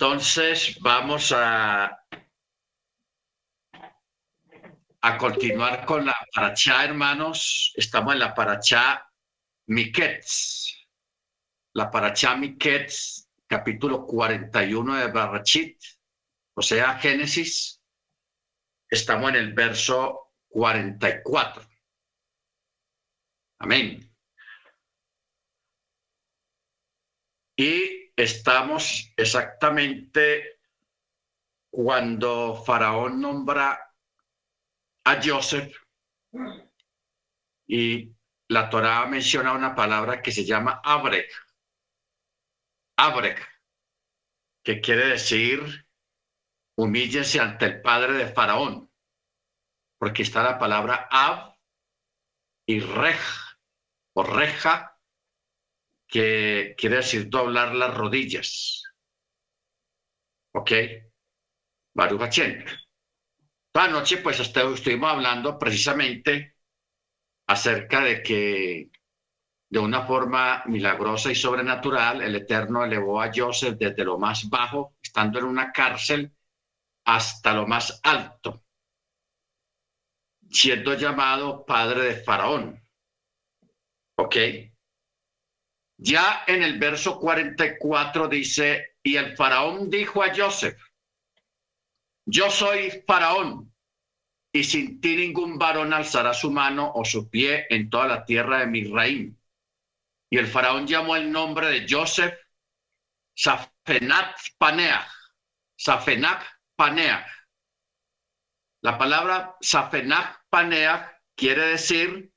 Entonces vamos a, a continuar con la paracha, hermanos. Estamos en la paracha Miketz. La paracha Miketz, capítulo 41 de Barrachit, o sea, Génesis. Estamos en el verso 44. Amén. Y estamos exactamente cuando Faraón nombra a Joseph y la Torá menciona una palabra que se llama Abrek. Abrek, que quiere decir humíllese ante el padre de Faraón, porque está la palabra Ab y Rej, o Reja, que quiere decir doblar las rodillas. ¿Ok? Baruch Hachem. Toda noche, pues, estuvimos hablando precisamente acerca de que de una forma milagrosa y sobrenatural, el Eterno elevó a Joseph desde lo más bajo, estando en una cárcel, hasta lo más alto, siendo llamado padre de Faraón. ¿Ok? Ya en el verso 44 dice, y el faraón dijo a Joseph, yo soy faraón, y sin ti ningún varón alzará su mano o su pie en toda la tierra de Misraim. Y el faraón llamó el nombre de Joseph Safenat Paneach, Safenat Paneach. La palabra Safenat Paneach quiere decir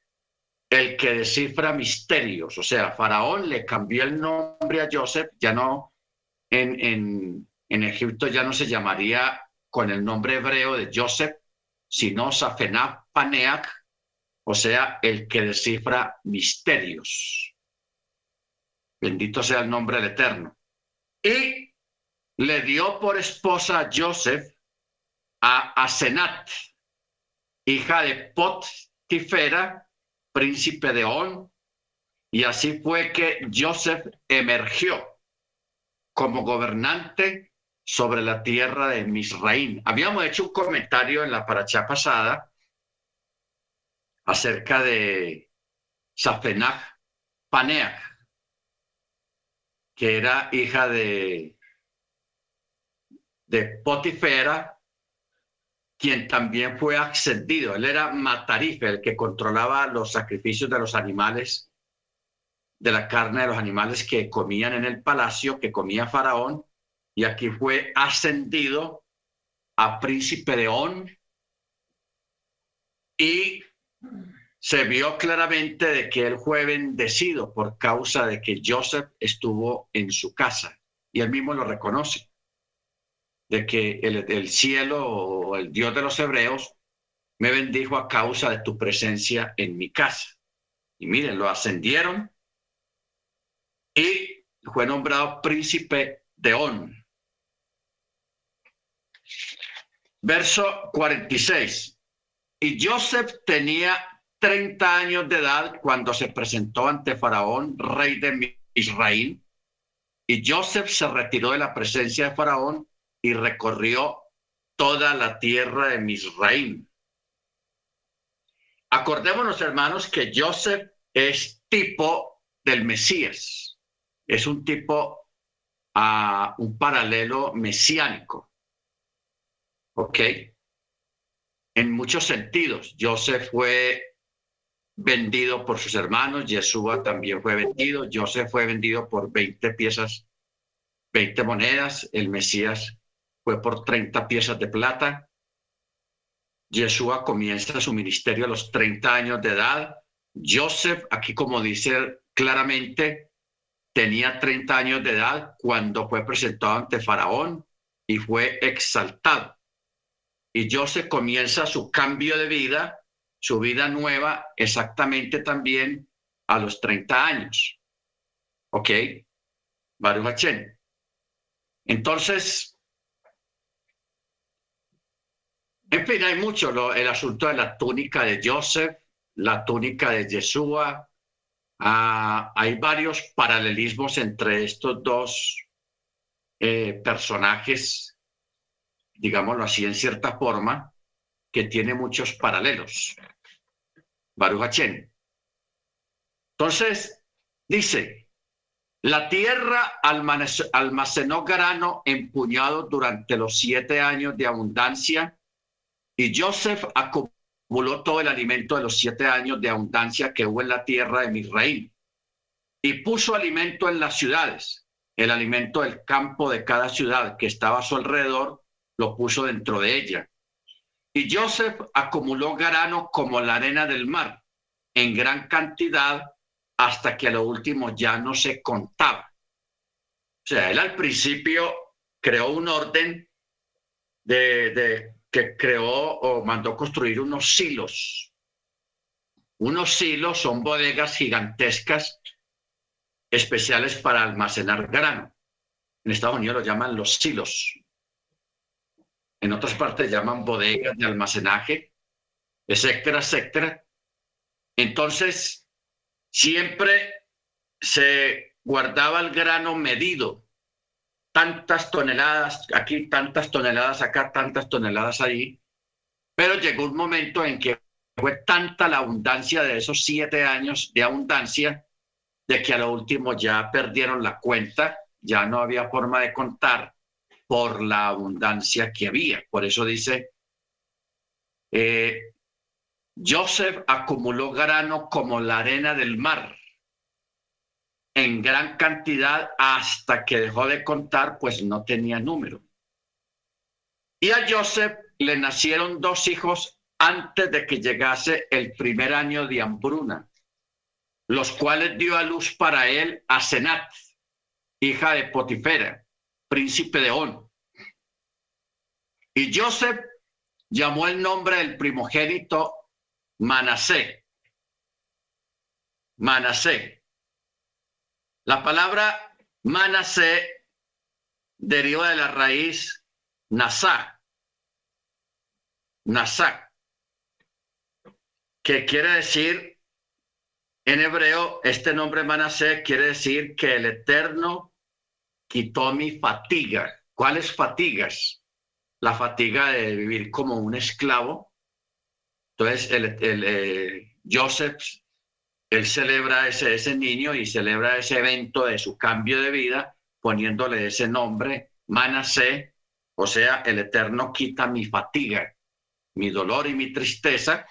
el que descifra misterios. O sea, Faraón le cambió el nombre a Joseph, ya no, en, Egipto ya no se llamaría con el nombre hebreo de Joseph, sino Safenah Paneach, o sea, el que descifra misterios. Bendito sea el nombre del Eterno. Y le dio por esposa a Joseph a Asenat, hija de Potifera, príncipe de On, y así fue que Joseph emergió como gobernante sobre la tierra de Misraín. Habíamos hecho un comentario en la paracha pasada acerca de Safenach Paneach, que era hija de, de Potifera, quien también fue ascendido. Él era Matarife, el que controlaba los sacrificios de los animales, de la carne de los animales que comían en el palacio, que comía Faraón, y aquí fue ascendido a príncipe de On y se vio claramente de que él fue bendecido por causa de que Joseph estuvo en su casa. Y él mismo lo reconoce de que el, cielo o el Dios de los hebreos me bendijo a causa de tu presencia en mi casa. Y miren, lo ascendieron y fue nombrado príncipe de On. Verso 46. Y Joseph tenía 30 años de edad cuando se presentó ante Faraón, rey de Israel. Y Joseph se retiró de la presencia de Faraón y recorrió toda la tierra de Misraim. Acordémonos, hermanos, que Joseph es tipo del Mesías. Es un tipo a un paralelo mesiánico. ¿Ok? En muchos sentidos, Joseph fue vendido por sus hermanos, Yeshua también fue vendido, Joseph fue vendido por 20 piezas, 20 monedas, el Mesías fue por 30 piezas de plata. Yeshua comienza su ministerio a los 30 años de edad. Joseph, aquí como dice claramente, tenía 30 años de edad cuando fue presentado ante Faraón y fue exaltado. Y Joseph comienza su cambio de vida, su vida nueva, exactamente también a los 30 años. ¿Ok? Baruch Entonces, En fin, hay mucho, el asunto de la túnica de Joseph, la túnica de Yeshua. Ah, hay varios paralelismos entre estos dos eh, personajes, digámoslo así, en cierta forma, que tiene muchos paralelos. Baruch Entonces, dice, la tierra almacenó grano empuñado durante los siete años de abundancia y Joseph acumuló todo el alimento de los siete años de abundancia que hubo en la tierra de Misraim y puso alimento en las ciudades. El alimento del campo de cada ciudad que estaba a su alrededor lo puso dentro de ella. Y Joseph acumuló grano como la arena del mar, en gran cantidad, hasta que a lo último ya no se contaba. O sea, él al principio creó un orden de, que creó o mandó construir unos silos. Unos silos son bodegas gigantescas especiales para almacenar grano. En Estados Unidos lo llaman los silos. En otras partes llaman bodegas de almacenaje, etcétera, etcétera. Entonces, siempre se guardaba el grano medido, tantas toneladas, aquí tantas toneladas, acá tantas toneladas ahí, pero llegó un momento en que fue tanta la abundancia de esos siete años de abundancia, de que a lo último ya perdieron la cuenta, ya no había forma de contar por la abundancia que había. Por eso dice, eh, Joseph acumuló grano como la arena del mar en gran cantidad hasta que dejó de contar, pues no tenía número. Y a Joseph le nacieron dos hijos antes de que llegase el primer año de hambruna, los cuales dio a luz para él a Senat, hija de Potifera, príncipe de On. Y Joseph llamó el nombre del primogénito Manasé. Manasé. La palabra Manasé deriva de la raíz Nasá. Nasá. Que quiere decir, en hebreo, este nombre Manasé quiere decir que el Eterno quitó mi fatiga. ¿Cuáles fatigas? La fatiga de vivir como un esclavo. Entonces, el, eh, Joseph, él celebra ese, niño y celebra ese evento de su cambio de vida poniéndole ese nombre, Manasé, o sea, el Eterno quita mi fatiga, mi dolor y mi tristeza.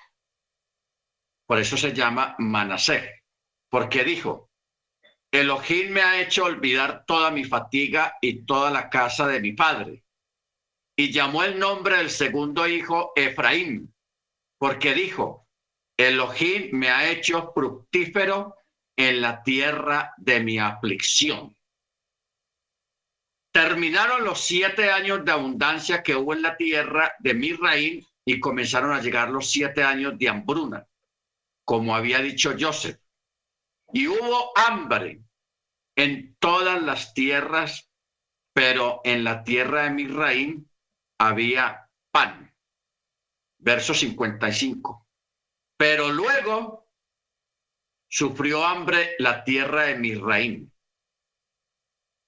Por eso se llama Manasé, porque dijo, Elohim me ha hecho olvidar toda mi fatiga y toda la casa de mi padre. Y llamó el nombre del segundo hijo Efraín, porque dijo, Elohim me ha hecho fructífero en la tierra de mi aflicción. Terminaron los siete años de abundancia que hubo en la tierra de Misraín y comenzaron a llegar los siete años de hambruna, como había dicho Joseph. Y hubo hambre en todas las tierras, pero en la tierra de Misraín había pan. Verso 55. Pero luego sufrió hambre la tierra de Misraín,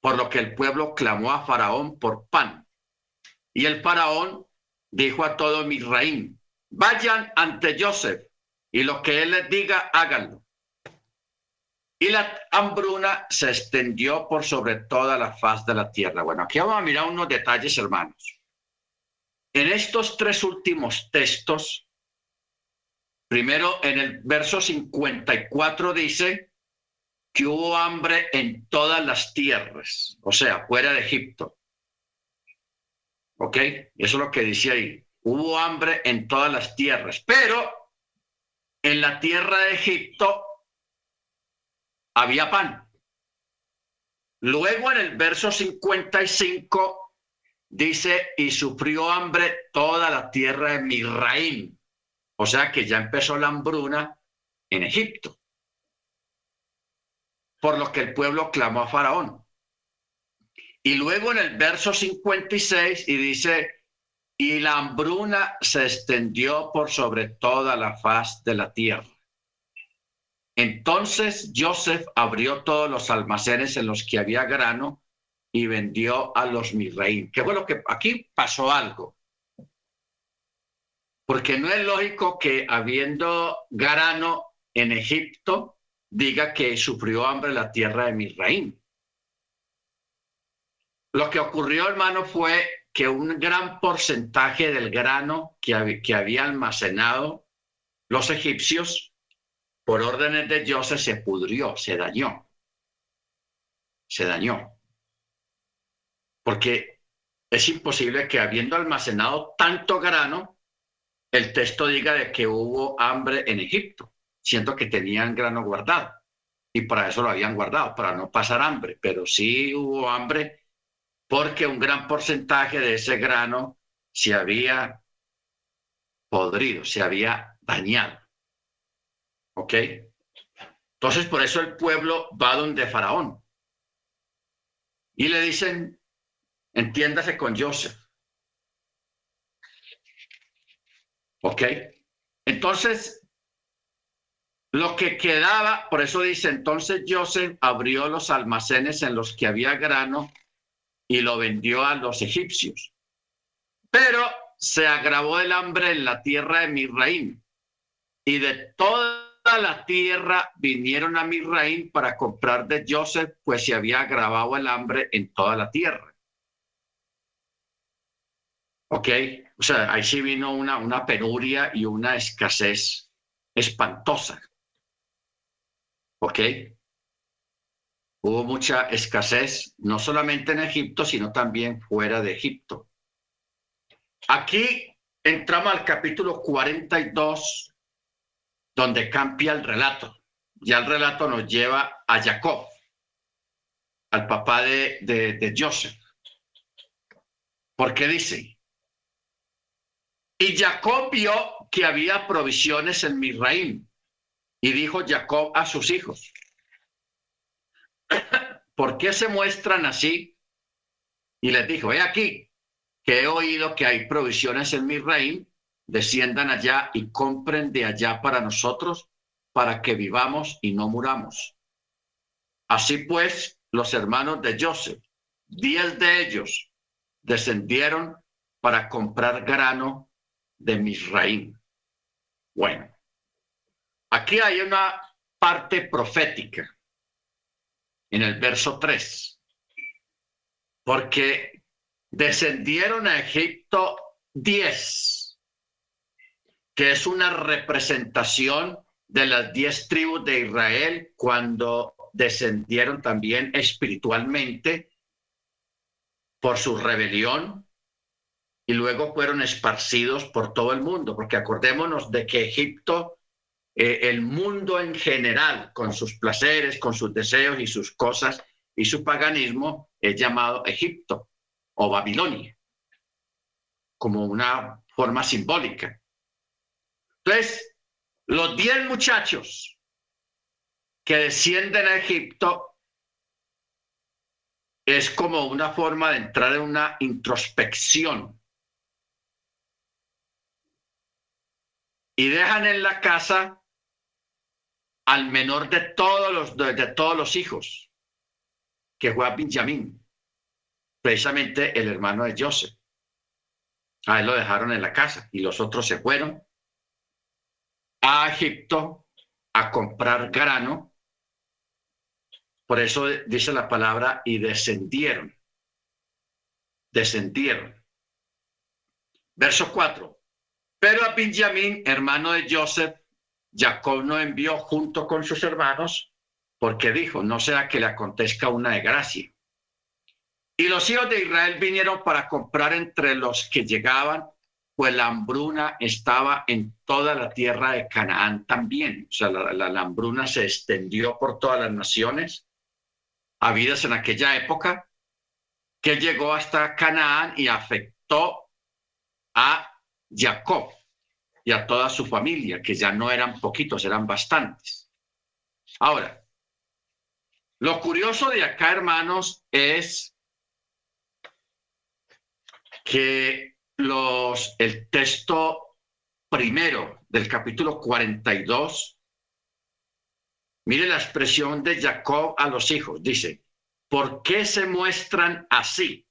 por lo que el pueblo clamó a Faraón por pan. Y el Faraón dijo a todo Misraín, vayan ante Joseph y lo que él les diga, háganlo. Y la hambruna se extendió por sobre toda la faz de la tierra. Bueno, aquí vamos a mirar unos detalles, hermanos. En estos tres últimos textos, primero en el verso 54 dice que hubo hambre en todas las tierras, o sea, fuera de Egipto. ¿Ok? Eso es lo que dice ahí. Hubo hambre en todas las tierras, pero en la tierra de Egipto había pan. Luego en el verso 55 dice, y sufrió hambre toda la tierra de Misraim. O sea que ya empezó la hambruna en Egipto. Por lo que el pueblo clamó a Faraón. Y luego en el verso 56 y dice, y la hambruna se extendió por sobre toda la faz de la tierra. Entonces Joseph abrió todos los almacenes en los que había grano y vendió a los Misraim. ¿Qué fue lo que aquí pasó algo? Porque no es lógico que habiendo grano en Egipto diga que sufrió hambre la tierra de Misraim. Lo que ocurrió, hermano, fue que un gran porcentaje del grano que, que había almacenado los egipcios, por órdenes de Joseph, se pudrió, se dañó. Se dañó. Porque es imposible que habiendo almacenado tanto grano, el texto diga de que hubo hambre en Egipto, siendo que tenían grano guardado. Y para eso lo habían guardado, para no pasar hambre. Pero sí hubo hambre porque un gran porcentaje de ese grano se había podrido, se había dañado. ¿Ok? Entonces, por eso el pueblo va donde Faraón. Y le dicen, entiéndase con Joseph. ¿Ok? Entonces, lo que quedaba, por eso dice, entonces Joseph abrió los almacenes en los que había grano y lo vendió a los egipcios. Pero se agravó el hambre en la tierra de Misraim y de toda la tierra vinieron a Misraim para comprar de Joseph, pues se había agravado el hambre en toda la tierra. ¿Ok? O sea, ahí sí vino una, una penuria y una escasez espantosa. ¿Ok? hubo mucha escasez, no solamente en Egipto, sino también fuera de Egipto. Aquí entramos al capítulo 42, donde cambia el relato. Ya el relato nos lleva a Jacob, al papá de, de, Joseph. Porque dice, y Jacob vio que había provisiones en Misraim, y dijo Jacob a sus hijos, ¿por qué se muestran así? Y les dijo, he aquí que he oído que hay provisiones en mi reino, desciendan allá y compren de allá para nosotros, para que vivamos y no muramos. Así pues, los hermanos de Joseph, diez de ellos, descendieron para comprar grano de Misraim. Bueno, aquí hay una parte profética en el verso 3. Porque descendieron a Egipto 10, que es una representación de las diez tribus de Israel cuando descendieron también espiritualmente por su rebelión y luego fueron esparcidos por todo el mundo, porque acordémonos de que Egipto eh, el mundo en general, con sus placeres, con sus deseos y sus cosas y su paganismo, es llamado Egipto o Babilonia, como una forma simbólica. Entonces, los diez muchachos que descienden a Egipto es como una forma de entrar en una introspección. Y dejan en la casa al menor de todos los, de, todos los hijos, que fue a Benjamín, precisamente el hermano de Joseph. A él lo dejaron en la casa y los otros se fueron a Egipto a comprar grano. Por eso dice la palabra y descendieron. Descendieron. Verso 4. Pero a Benjamín, hermano de Joseph, Jacob no envió junto con sus hermanos porque dijo, no sea que le acontezca una desgracia. Y los hijos de Israel vinieron para comprar entre los que llegaban, pues la hambruna estaba en toda la tierra de Canaán también. O sea, la, hambruna se extendió por todas las naciones habidas en aquella época, que llegó hasta Canaán y afectó a Jacob y a toda su familia, que ya no eran poquitos, eran bastantes. Ahora, lo curioso de acá, hermanos, es que los, el texto primero del capítulo 42, mire la expresión de Jacob a los hijos, dice, ¿por qué se muestran así?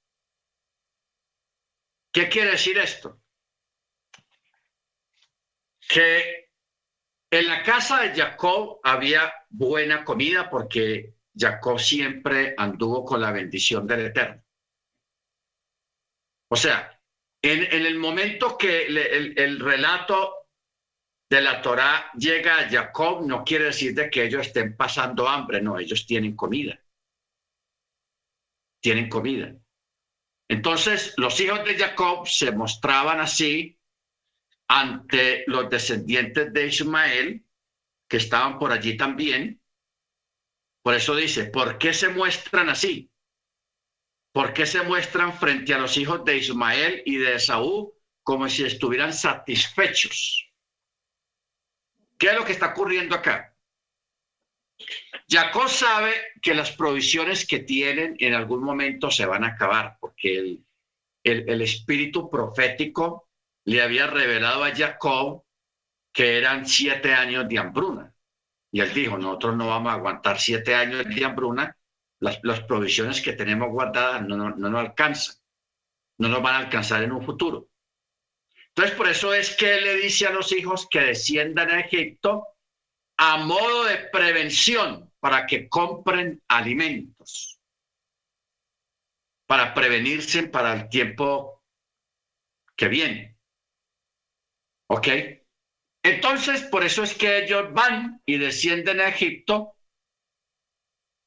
¿Qué quiere decir esto? Que en la casa de Jacob había buena comida porque Jacob siempre anduvo con la bendición del Eterno. O sea, en, el momento que el, relato de la Torá llega a Jacob, no quiere decir de que ellos estén pasando hambre, no, ellos tienen comida. Tienen comida. Entonces, los hijos de Jacob se mostraban así ante los descendientes de Ismael, que estaban por allí también. Por eso dice, ¿por qué se muestran así? ¿Por qué se muestran frente a los hijos de Ismael y de Esaú como si estuvieran satisfechos? ¿Qué es lo que está ocurriendo acá? Jacob sabe que las provisiones que tienen en algún momento se van a acabar, porque el, el, espíritu profético le había revelado a Jacob que eran siete años de hambruna. Y él dijo, nosotros no vamos a aguantar siete años de hambruna las, provisiones que tenemos guardadas no, no, no nos alcanzan, no nos van a alcanzar en un futuro. Entonces, por eso es que él le dice a los hijos que desciendan a Egipto a modo de prevención para que compren alimentos, para prevenirse para el tiempo que viene. ¿Ok? Entonces, por eso es que ellos van y descienden a Egipto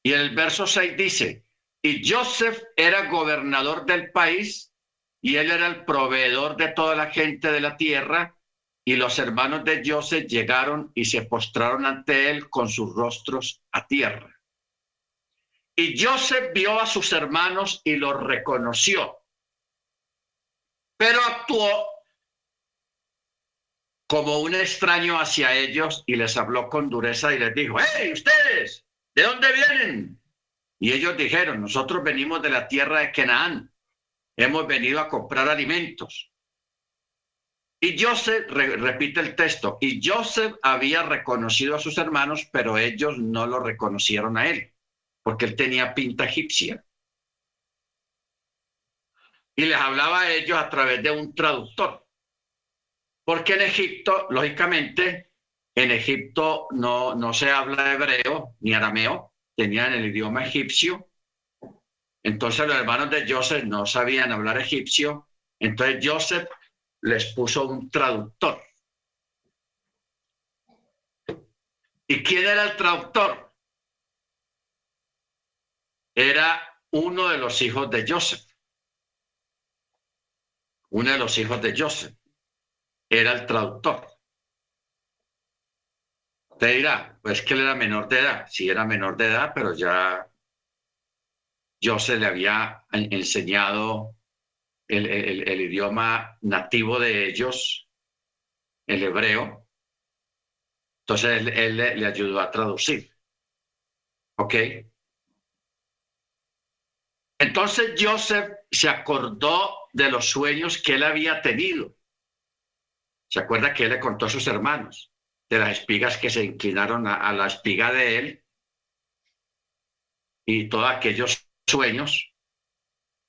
y el verso 6 dice, y Joseph era gobernador del país y él era el proveedor de toda la gente de la tierra y los hermanos de Joseph llegaron y se postraron ante él con sus rostros a tierra. Y Joseph vio a sus hermanos y los reconoció, pero actuó como un extraño hacia ellos y les habló con dureza y les dijo, ¡Hey, ustedes! ¿de dónde vienen? Y ellos dijeron, nosotros venimos de la tierra de Canaán, hemos venido a comprar alimentos. Y Joseph, repite el texto, y Joseph había reconocido a sus hermanos, pero ellos no lo reconocieron a él, porque él tenía pinta egipcia. Y les hablaba a ellos a través de un traductor. Porque en Egipto, lógicamente, en Egipto no, no se habla hebreo ni arameo, tenían el idioma egipcio. Entonces los hermanos de Joseph no sabían hablar egipcio. Entonces Joseph les puso un traductor. ¿Y quién era el traductor? Era uno de los hijos de Joseph. Uno de los hijos de Joseph. Era el traductor. Te dirá, pues que él era menor de edad. Sí, era menor de edad, pero ya yo se le había enseñado el, idioma nativo de ellos, el hebreo. Entonces él, le, ayudó a traducir. ¿Ok? Entonces Joseph se acordó de los sueños que él había tenido. Se acuerda que él le contó a sus hermanos de las espigas que se inclinaron a, la espiga de él y todos aquellos sueños.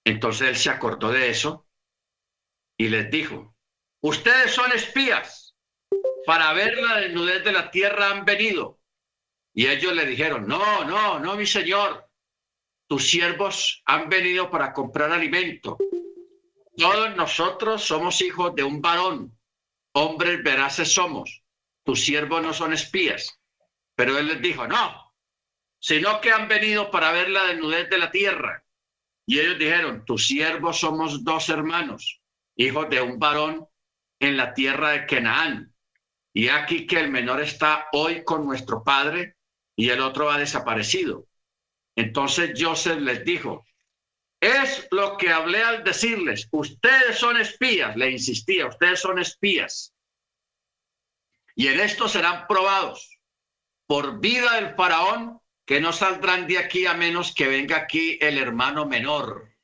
Entonces él se acordó de eso y les dijo, ustedes son espías, para ver la desnudez de la tierra han venido. Y ellos le dijeron, no, no, no, mi señor, tus siervos han venido para comprar alimento. Todos nosotros somos hijos de un varón, hombres veraces somos tus siervos no son espías. Pero él les dijo, no, sino que han venido para ver la desnudez de la tierra. Y ellos dijeron, tus siervos somos dos hermanos, hijos de un varón en la tierra de Canaán. Y aquí que el menor está hoy con nuestro padre y el otro ha desaparecido. Entonces Joseph les dijo, es lo que hablé al decirles, ustedes son espías, le insistía, ustedes son espías. Y en esto serán probados por vida del faraón, que no saldrán de aquí a menos que venga aquí el hermano menor.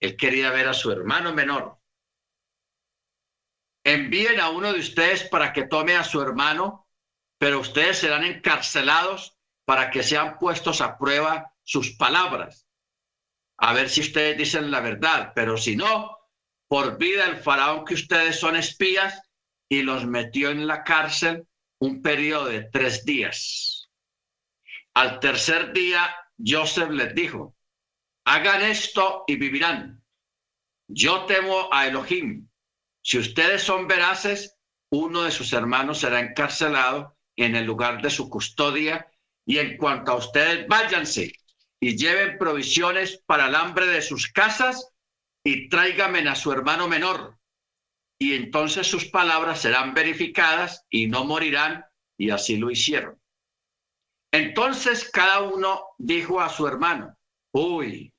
Él quería ver a su hermano menor. Envíen a uno de ustedes para que tome a su hermano, pero ustedes serán encarcelados para que sean puestos a prueba sus palabras. A ver si ustedes dicen la verdad, pero si no, por vida el faraón que ustedes son espías y los metió en la cárcel un periodo de tres días. Al tercer día, Joseph les dijo, hagan esto y vivirán. Yo temo a Elohim. Si ustedes son veraces, uno de sus hermanos será encarcelado en el lugar de su custodia y en cuanto a ustedes, váyanse y lleven provisiones para el hambre de sus casas y tráiganme a su hermano menor. Y entonces sus palabras serán verificadas y no morirán. Y así lo hicieron. Entonces cada uno dijo a su hermano, uy,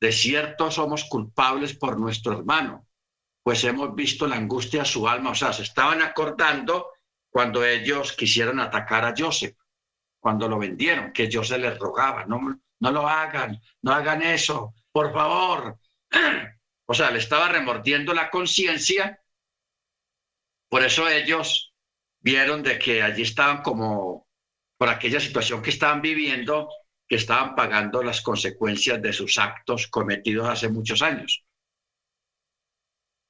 de cierto somos culpables por nuestro hermano, pues hemos visto la angustia de su alma. O sea, se estaban acordando cuando ellos quisieron atacar a Joseph, cuando lo vendieron, que Joseph les rogaba, no, no lo hagan, no hagan eso, por favor. O sea, le estaba remordiendo la conciencia. Por eso ellos vieron de que allí estaban como por aquella situación que estaban viviendo, que estaban pagando las consecuencias de sus actos cometidos hace muchos años.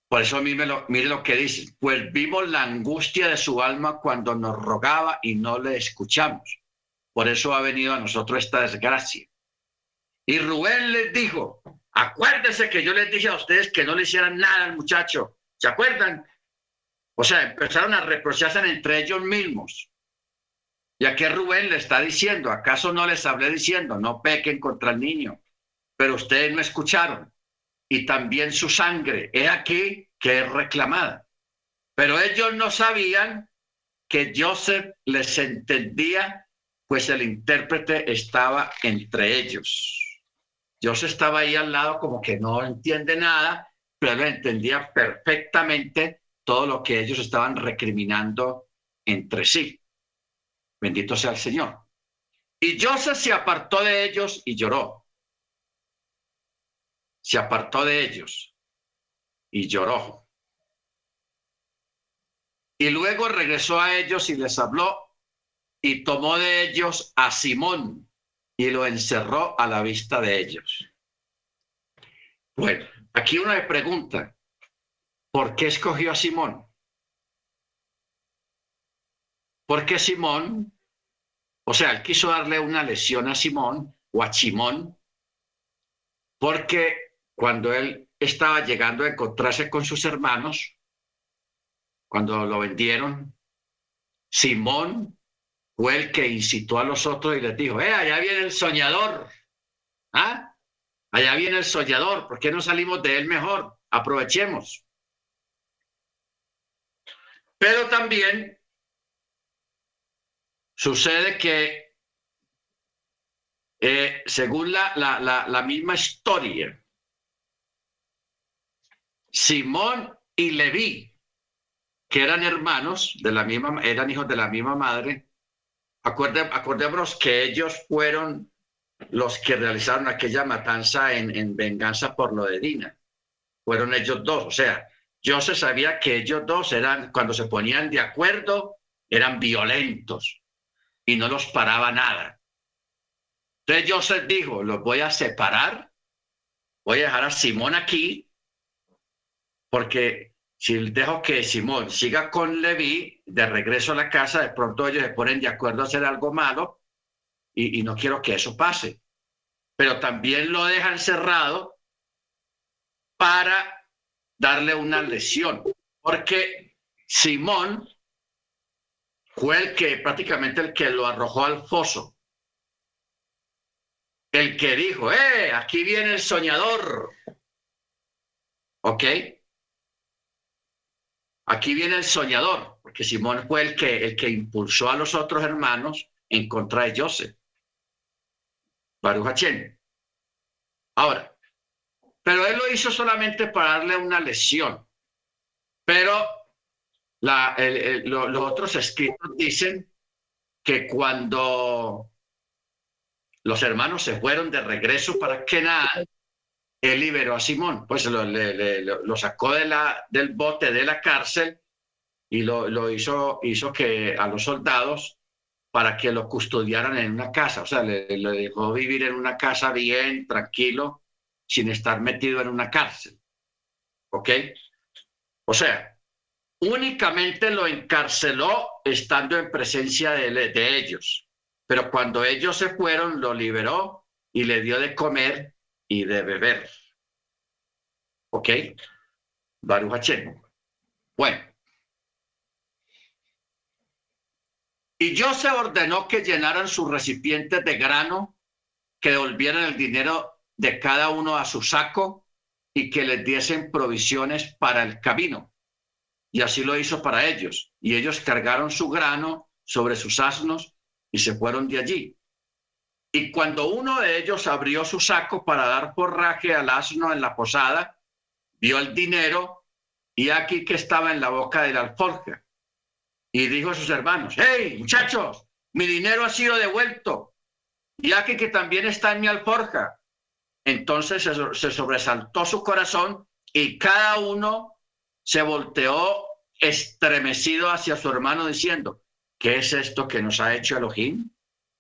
Por eso mire lo, mire lo que dice, pues vimos la angustia de su alma cuando nos rogaba y no le escuchamos. Por eso ha venido a nosotros esta desgracia. Y Rubén les dijo, acuérdense que yo les dije a ustedes que no le hicieran nada al muchacho. ¿Se acuerdan? O sea, empezaron a reprocharse entre ellos mismos. Y aquí Rubén le está diciendo, ¿acaso no les hablé diciendo, no pequen contra el niño? Pero ustedes no escucharon. Y también su sangre, es aquí que es reclamada. Pero ellos no sabían que Joseph les entendía, pues el intérprete estaba entre ellos. Joseph estaba ahí al lado como que no entiende nada, pero entendía perfectamente todo lo que ellos estaban recriminando entre sí. Bendito sea el Señor. Y Joseph se apartó de ellos y lloró. Se apartó de ellos y lloró. Y luego regresó a ellos y les habló y tomó de ellos a Simón y lo encerró a la vista de ellos. Bueno, aquí uno pregunta, ¿por qué escogió a Simón? Porque Simón o sea, él quiso darle una lesión a Simón o a Simón, porque cuando él estaba llegando a encontrarse con sus hermanos, cuando lo vendieron, Simón fue el que incitó a los otros y les dijo, eh, allá viene el soñador, ¿ah? Allá viene el soñador, ¿por qué no salimos de él mejor? Aprovechemos. Pero también Sucede que, eh, según la, la, la, misma historia, Simón y Leví, que eran hermanos de la misma, eran hijos de la misma madre, acordémonos que ellos fueron los que realizaron aquella matanza en, en, venganza por lo de Dina. Fueron ellos dos. O sea, yo se sabía que ellos dos eran, cuando se ponían de acuerdo, eran violentos y no los paraba nada. Entonces Joseph dijo, los voy a separar, voy a dejar a Simón aquí, porque si dejo que Simón siga con Leví de regreso a la casa, de pronto ellos se ponen de acuerdo a hacer algo malo y, y no quiero que eso pase. Pero también lo dejan cerrado para darle una lesión, porque Simón fue el que prácticamente el que lo arrojó al foso. El que dijo, eh, aquí viene el soñador. ¿Ok? Aquí viene el soñador, porque Simón fue el que, el que impulsó a los otros hermanos en contra de Joseph. Baruch Ahora, pero él lo hizo solamente para darle una lesión. Pero los otros escritos dicen que cuando los hermanos se fueron de regreso para Kenan, él liberó a Simón, pues lo, sacó del bote de la cárcel y lo, hizo, que a los soldados para que lo custodiaran en una casa, o sea, le, le dejó vivir en una casa bien, tranquilo, sin estar metido en una cárcel. ¿Ok? O sea, únicamente lo encarceló estando en presencia de, de ellos. Pero cuando ellos se fueron, lo liberó y le dio de comer y de beber. ¿Ok? Baruch Bueno. Y se ordenó que llenaran sus recipientes de grano, que devolvieran el dinero de cada uno a su saco y que les diesen provisiones para el camino. Y así lo hizo para ellos. Y ellos cargaron su grano sobre sus asnos y se fueron de allí. Y cuando uno de ellos abrió su saco para dar forraje al asno en la posada, vio el dinero y aquí que estaba en la boca de la alforja. Y dijo a sus hermanos, hey muchachos, mi dinero ha sido devuelto. Y aquí que también está en mi alforja. Entonces se sobresaltó su corazón y cada uno se volteó estremecido hacia su hermano diciendo, ¿qué es esto que nos ha hecho Elohim?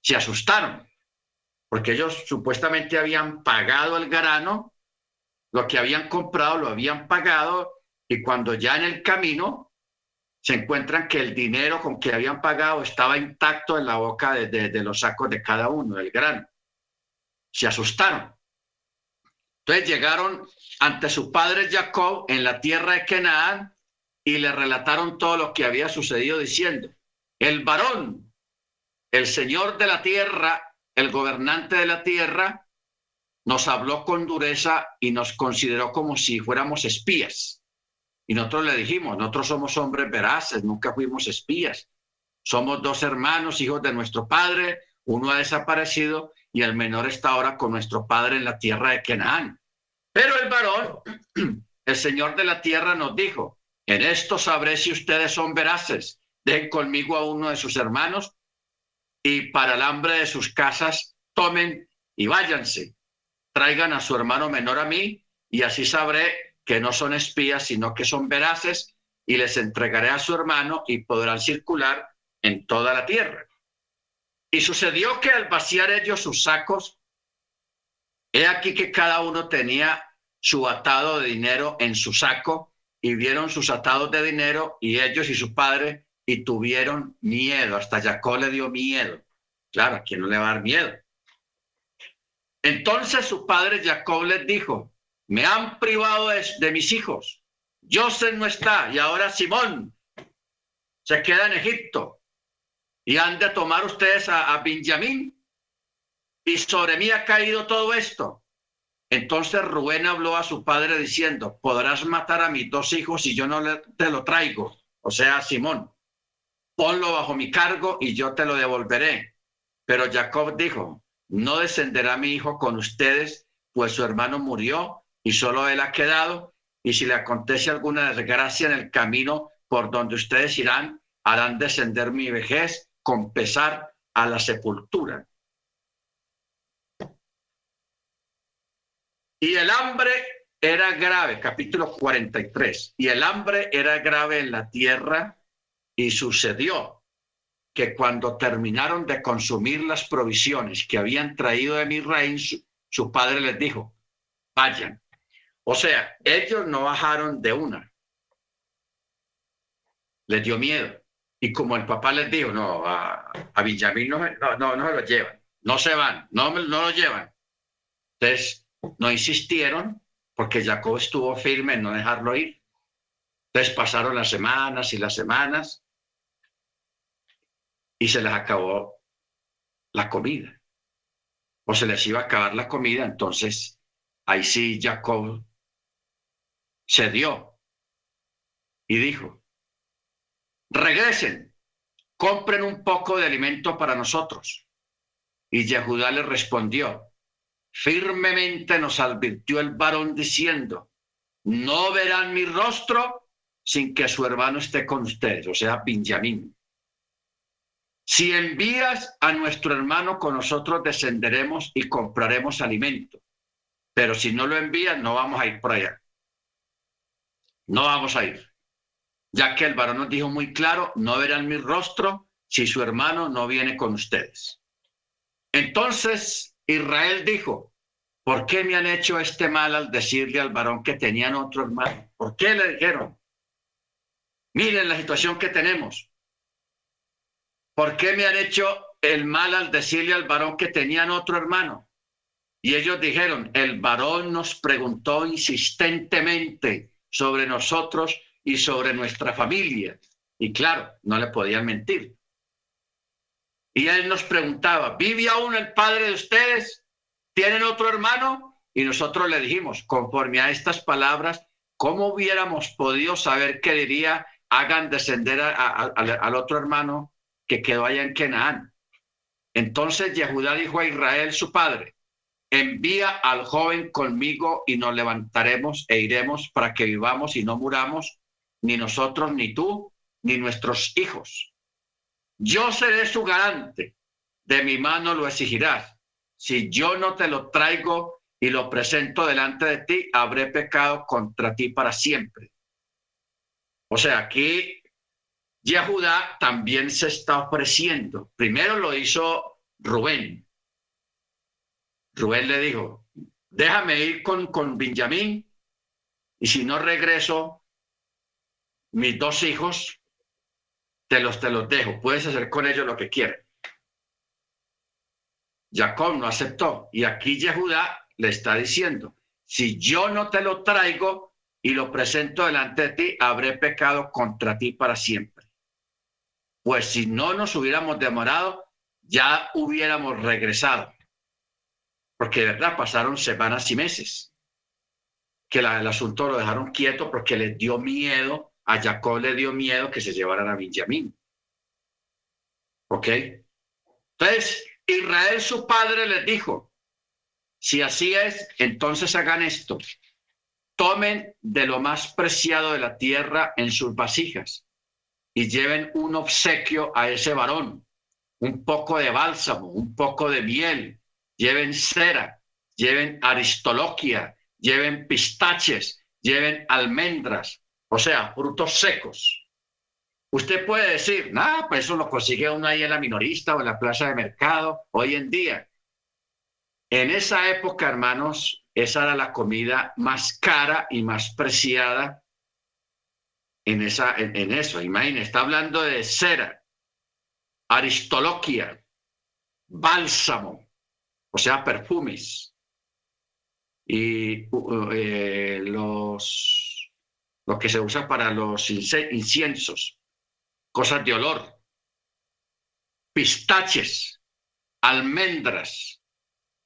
Se asustaron, porque ellos supuestamente habían pagado el grano, lo que habían comprado lo habían pagado, y cuando ya en el camino se encuentran que el dinero con que habían pagado estaba intacto en la boca de, los sacos de cada uno, del grano. Se asustaron. Entonces llegaron ante su padre Jacob en la tierra de Canaán y le relataron todo lo que había sucedido diciendo, el varón, el Señor de la tierra, el gobernante de la tierra, nos habló con dureza y nos consideró como si fuéramos espías. Y nosotros le dijimos, nosotros somos hombres veraces, nunca fuimos espías. Somos dos hermanos, hijos de nuestro padre, uno ha desaparecido y el menor está ahora con nuestro padre en la tierra de Canaán. Pero el varón, el Señor de la tierra nos dijo, en esto sabré si ustedes son veraces den conmigo a uno de sus hermanos y para el hambre de sus casas tomen y váyanse. Traigan a su hermano menor a mí y así sabré que no son espías, sino que son veraces y les entregaré a su hermano y podrán circular en toda la tierra. Y sucedió que al vaciar ellos sus sacos, he aquí que cada uno tenía su atado de dinero en su saco y vieron sus atados de dinero y ellos y su padre y tuvieron miedo. Hasta Jacob le dio miedo. Claro, ¿a quién no le va a dar miedo? Entonces su padre Jacob les dijo, me han privado de, mis hijos. Joseph no está y ahora Simón se queda en Egipto. Y han de tomar ustedes a, a Benjamín. Y sobre mí ha caído todo esto. Entonces Rubén habló a su padre diciendo, podrás matar a mis dos hijos y yo no te lo traigo, o sea, Simón ponlo bajo mi cargo y yo te lo devolveré. Pero Jacob dijo, no descenderá mi hijo con ustedes, pues su hermano murió y solo él ha quedado, y si le acontece alguna desgracia en el camino por donde ustedes irán, harán descender mi vejez con pesar a la sepultura. Y el hambre era grave, capítulo 43, y el hambre era grave en la tierra y sucedió que cuando terminaron de consumir las provisiones que habían traído de mi reino, su, padre les dijo, vayan. O sea, ellos no bajaron de una. Les dio miedo. Y como el papá les dijo, no, a, a Villamil no, no, no, no se lo llevan, no se van, no, no lo llevan. Entonces, no insistieron porque Jacob estuvo firme en no dejarlo ir. Entonces pasaron las semanas y las semanas y se les acabó la comida. O se les iba a acabar la comida, entonces ahí sí Jacob se dio y dijo, regresen, compren un poco de alimento para nosotros. Y Yehudá le respondió, firmemente nos advirtió el varón diciendo, no verán mi rostro sin que su hermano esté con ustedes, o sea, Benjamín. Si envías a nuestro hermano, con nosotros descenderemos y compraremos alimento. Pero si no lo envías, no vamos a ir por allá. No vamos a ir. Ya que el varón nos dijo muy claro, no verán mi rostro si su hermano no viene con ustedes. Entonces Israel dijo, ¿por qué me han hecho este mal al decirle al varón que tenían otro hermano? ¿Por qué le dijeron? Miren la situación que tenemos. ¿Por qué me han hecho el mal al decirle al varón que tenían otro hermano? Y ellos dijeron, el varón nos preguntó insistentemente sobre nosotros y sobre nuestra familia. Y claro, no le podían mentir. Y él nos preguntaba, ¿vive aún el padre de ustedes? ¿Tienen otro hermano? Y nosotros le dijimos, conforme a estas palabras, ¿cómo hubiéramos podido saber qué diría, hagan descender al otro hermano que quedó allá en Canaán? Entonces Yehudá dijo a Israel, su padre, envía al joven conmigo y nos levantaremos e iremos para que vivamos y no muramos, ni nosotros, ni tú, ni nuestros hijos. Yo seré su garante, de mi mano lo exigirás. Si yo no te lo traigo y lo presento delante de ti, habré pecado contra ti para siempre. O sea, aquí Yehudá también se está ofreciendo. Primero lo hizo Rubén. Rubén le dijo, déjame ir con, con Benjamín y si no regreso, mis dos hijos te los, te los dejo, puedes hacer con ellos lo que quieras. Jacob no aceptó y aquí Yehudá le está diciendo, si yo no te lo traigo y lo presento delante de ti, habré pecado contra ti para siempre. Pues si no nos hubiéramos demorado, ya hubiéramos regresado. Porque de verdad pasaron semanas y meses que el asunto lo dejaron quieto porque les dio miedo a Jacob le dio miedo que se llevaran a Benjamín. ¿Ok? Entonces, Israel su padre les dijo, si así es, entonces hagan esto. Tomen de lo más preciado de la tierra en sus vasijas y lleven un obsequio a ese varón, un poco de bálsamo, un poco de miel, lleven cera, lleven aristoloquia, lleven pistaches, lleven almendras, o sea, frutos secos. Usted puede decir, nada, pues eso lo consigue uno ahí en la minorista o en la plaza de mercado hoy en día. En esa época, hermanos, esa era la comida más cara y más preciada en, esa, en, eso. Imagínense, está hablando de cera, aristoloquia, bálsamo, o sea, perfumes. Y eh, los lo que se usa para los inciensos, cosas de olor, pistaches, almendras.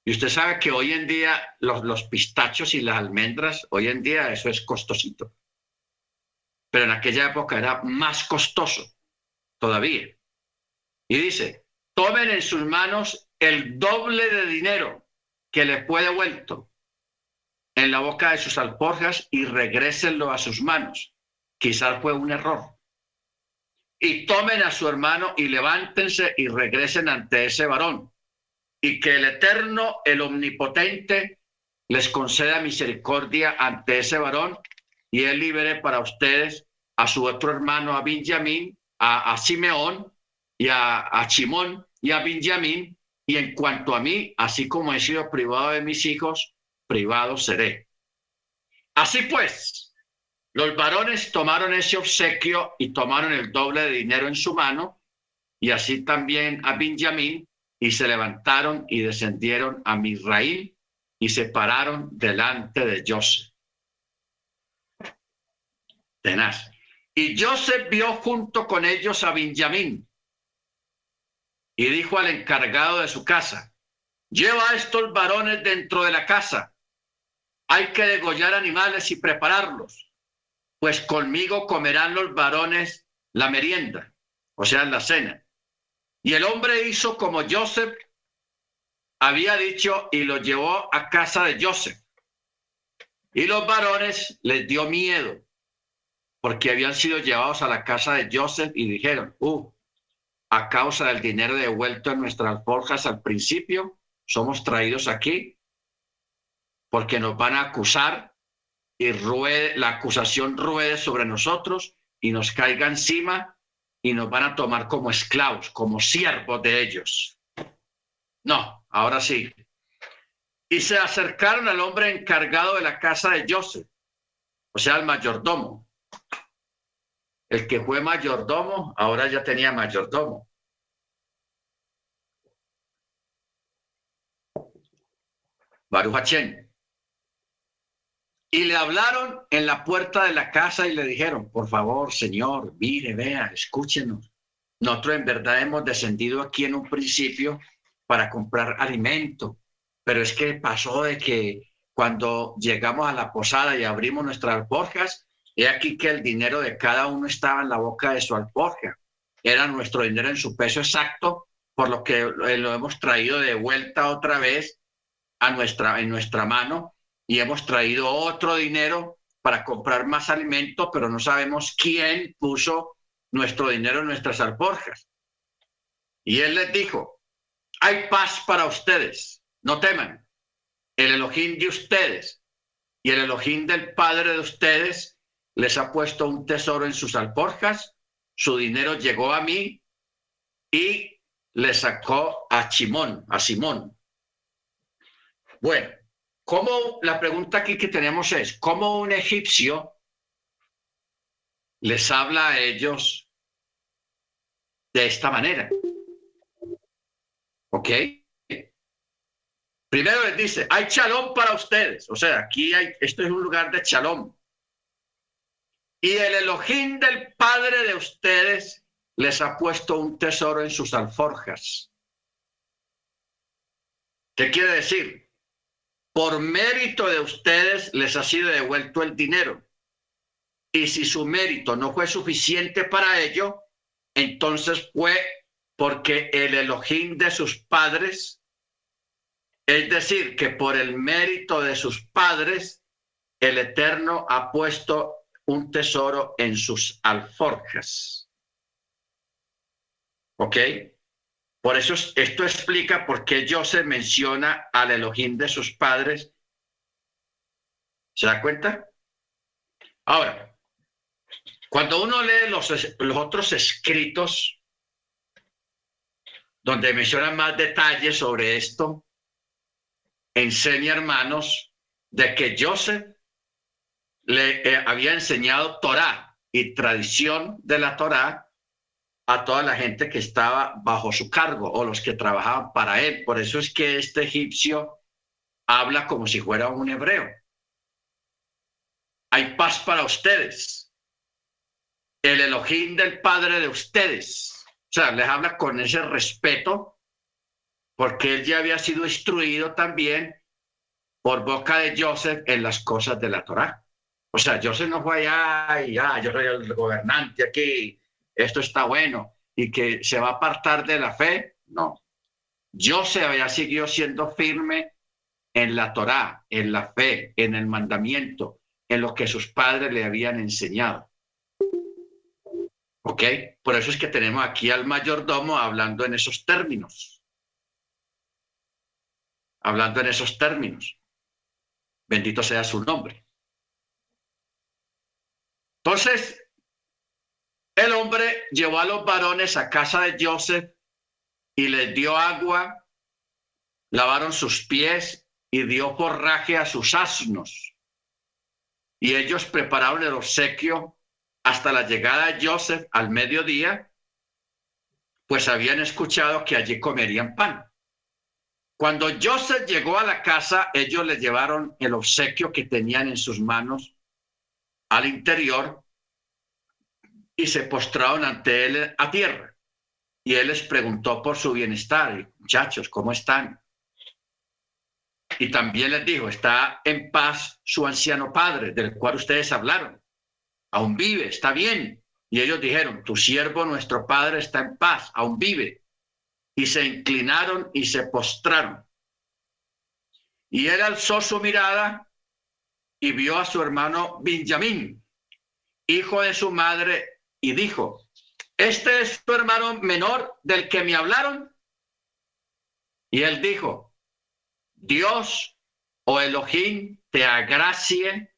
Y usted sabe que hoy en día los, los pistachos y las almendras, hoy en día eso es costosito. Pero en aquella época era más costoso todavía. Y dice, tomen en sus manos el doble de dinero que les fue devuelto en la boca de sus alforjas y regrésenlo a sus manos. Quizás fue un error. Y tomen a su hermano y levántense y regresen ante ese varón. Y que el Eterno, el Omnipotente, les conceda misericordia ante ese varón y él libere para ustedes a su otro hermano, a Benjamín, a, Simeón y a, a Chimón y a Benjamín. Y en cuanto a mí, así como he sido privado de mis hijos, privado seré. Así pues, los varones tomaron ese obsequio y tomaron el doble de dinero en su mano, y así también a Benjamín, y se levantaron y descendieron a Misraín y se pararon delante de Joseph. Tenaz. Y Joseph vio junto con ellos a Benjamín y dijo al encargado de su casa, lleva a estos varones dentro de la casa hay que degollar animales y prepararlos, pues conmigo comerán los varones la merienda, o sea, la cena. Y el hombre hizo como Joseph había dicho y lo llevó a casa de Joseph. Y los varones les dio miedo porque habían sido llevados a la casa de Joseph y dijeron, uh, a causa del dinero devuelto en nuestras forjas al principio, somos traídos aquí porque nos van a acusar y la acusación ruede sobre nosotros y nos caiga encima y nos van a tomar como esclavos, como siervos de ellos. No, ahora sí. Y se acercaron al hombre encargado de la casa de Joseph, o sea, al mayordomo. El que fue mayordomo, ahora ya tenía mayordomo. Baruch Y le hablaron en la puerta de la casa y le dijeron, por favor, señor, mire, vea, escúchenos. Nosotros en verdad hemos descendido aquí en un principio para comprar alimento, pero es que pasó de que cuando llegamos a la posada y abrimos nuestras alforjas, he aquí que el dinero de cada uno estaba en la boca de su alforja. Era nuestro dinero en su peso exacto, por lo que lo hemos traído de vuelta otra vez a nuestra, en nuestra mano y hemos traído otro dinero para comprar más alimento, pero no sabemos quién puso nuestro dinero en nuestras alforjas. Y él les dijo, hay paz para ustedes, no teman. El Elohim de ustedes y el Elohim del Padre de ustedes les ha puesto un tesoro en sus alforjas, su dinero llegó a mí y le sacó a Simón, a Simón. Bueno, ¿cómo, la pregunta aquí que tenemos es, ¿cómo un egipcio les habla a ellos de esta manera? ¿Ok? Primero les dice, hay chalón para ustedes. O sea, aquí hay, esto es un lugar de chalón. Y el Elohim del Padre de ustedes les ha puesto un tesoro en sus alforjas. ¿Qué quiere decir? Por mérito de ustedes les ha sido devuelto el dinero. Y si su mérito no fue suficiente para ello, entonces fue porque el Elohim de sus padres, es decir, que por el mérito de sus padres, el Eterno ha puesto un tesoro en sus alforjas. ¿Ok? Por eso esto explica por qué Joseph menciona al Elohim de sus padres. ¿Se da cuenta? Ahora, cuando uno lee los, los otros escritos donde menciona más detalles sobre esto, enseña, hermanos, de que Joseph le eh, había enseñado Torah y tradición de la Torah a toda la gente que estaba bajo su cargo o los que trabajaban para él. Por eso es que este egipcio habla como si fuera un hebreo. Hay paz para ustedes. El Elohim del Padre de ustedes o sea, les habla con ese respeto, porque él ya había sido instruido también por boca de Joseph en las cosas de la Torá. O sea, Joseph no fue allá y ya, yo soy el gobernante aquí, esto está bueno, y que se va a apartar de la fe. No. Joseph había seguido siendo firme en la Torá, en la fe, en el mandamiento, en lo que sus padres le habían enseñado. ¿Ok? Por eso es que tenemos aquí al mayordomo hablando en esos términos. Hablando en esos términos. Bendito sea su nombre. Entonces, el hombre llevó a los varones a casa de Joseph y les dio agua, lavaron sus pies y dio forraje a sus asnos. Y ellos prepararon el obsequio hasta la llegada de Joseph al mediodía, pues habían escuchado que allí comerían pan. Cuando Joseph llegó a la casa, ellos le llevaron el obsequio que tenían en sus manos al interior y se postraron ante él a tierra. Y él les preguntó por su bienestar, muchachos, ¿cómo están? Y también les dijo, está en paz su anciano padre, del cual ustedes hablaron aún vive, está bien. Y ellos dijeron, tu siervo, nuestro padre, está en paz, aún vive. Y se inclinaron y se postraron. Y él alzó su mirada y vio a su hermano Benjamín, hijo de su madre, y dijo, ¿este es tu hermano menor del que me hablaron? Y él dijo, Dios o Elohim te agracie,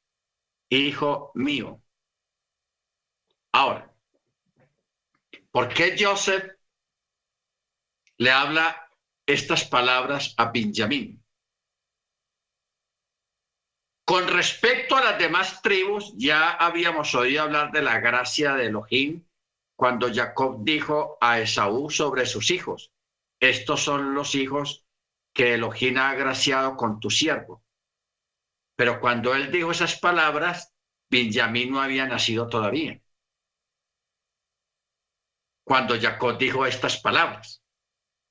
hijo mío. Ahora, ¿por qué Joseph le habla estas palabras a Benjamín? Con respecto a las demás tribus, ya habíamos oído hablar de la gracia de Elohim cuando Jacob dijo a Esaú sobre sus hijos, estos son los hijos que Elohim ha agraciado con tu siervo. Pero cuando él dijo esas palabras, Benjamín no había nacido todavía. Cuando Jacob dijo estas palabras.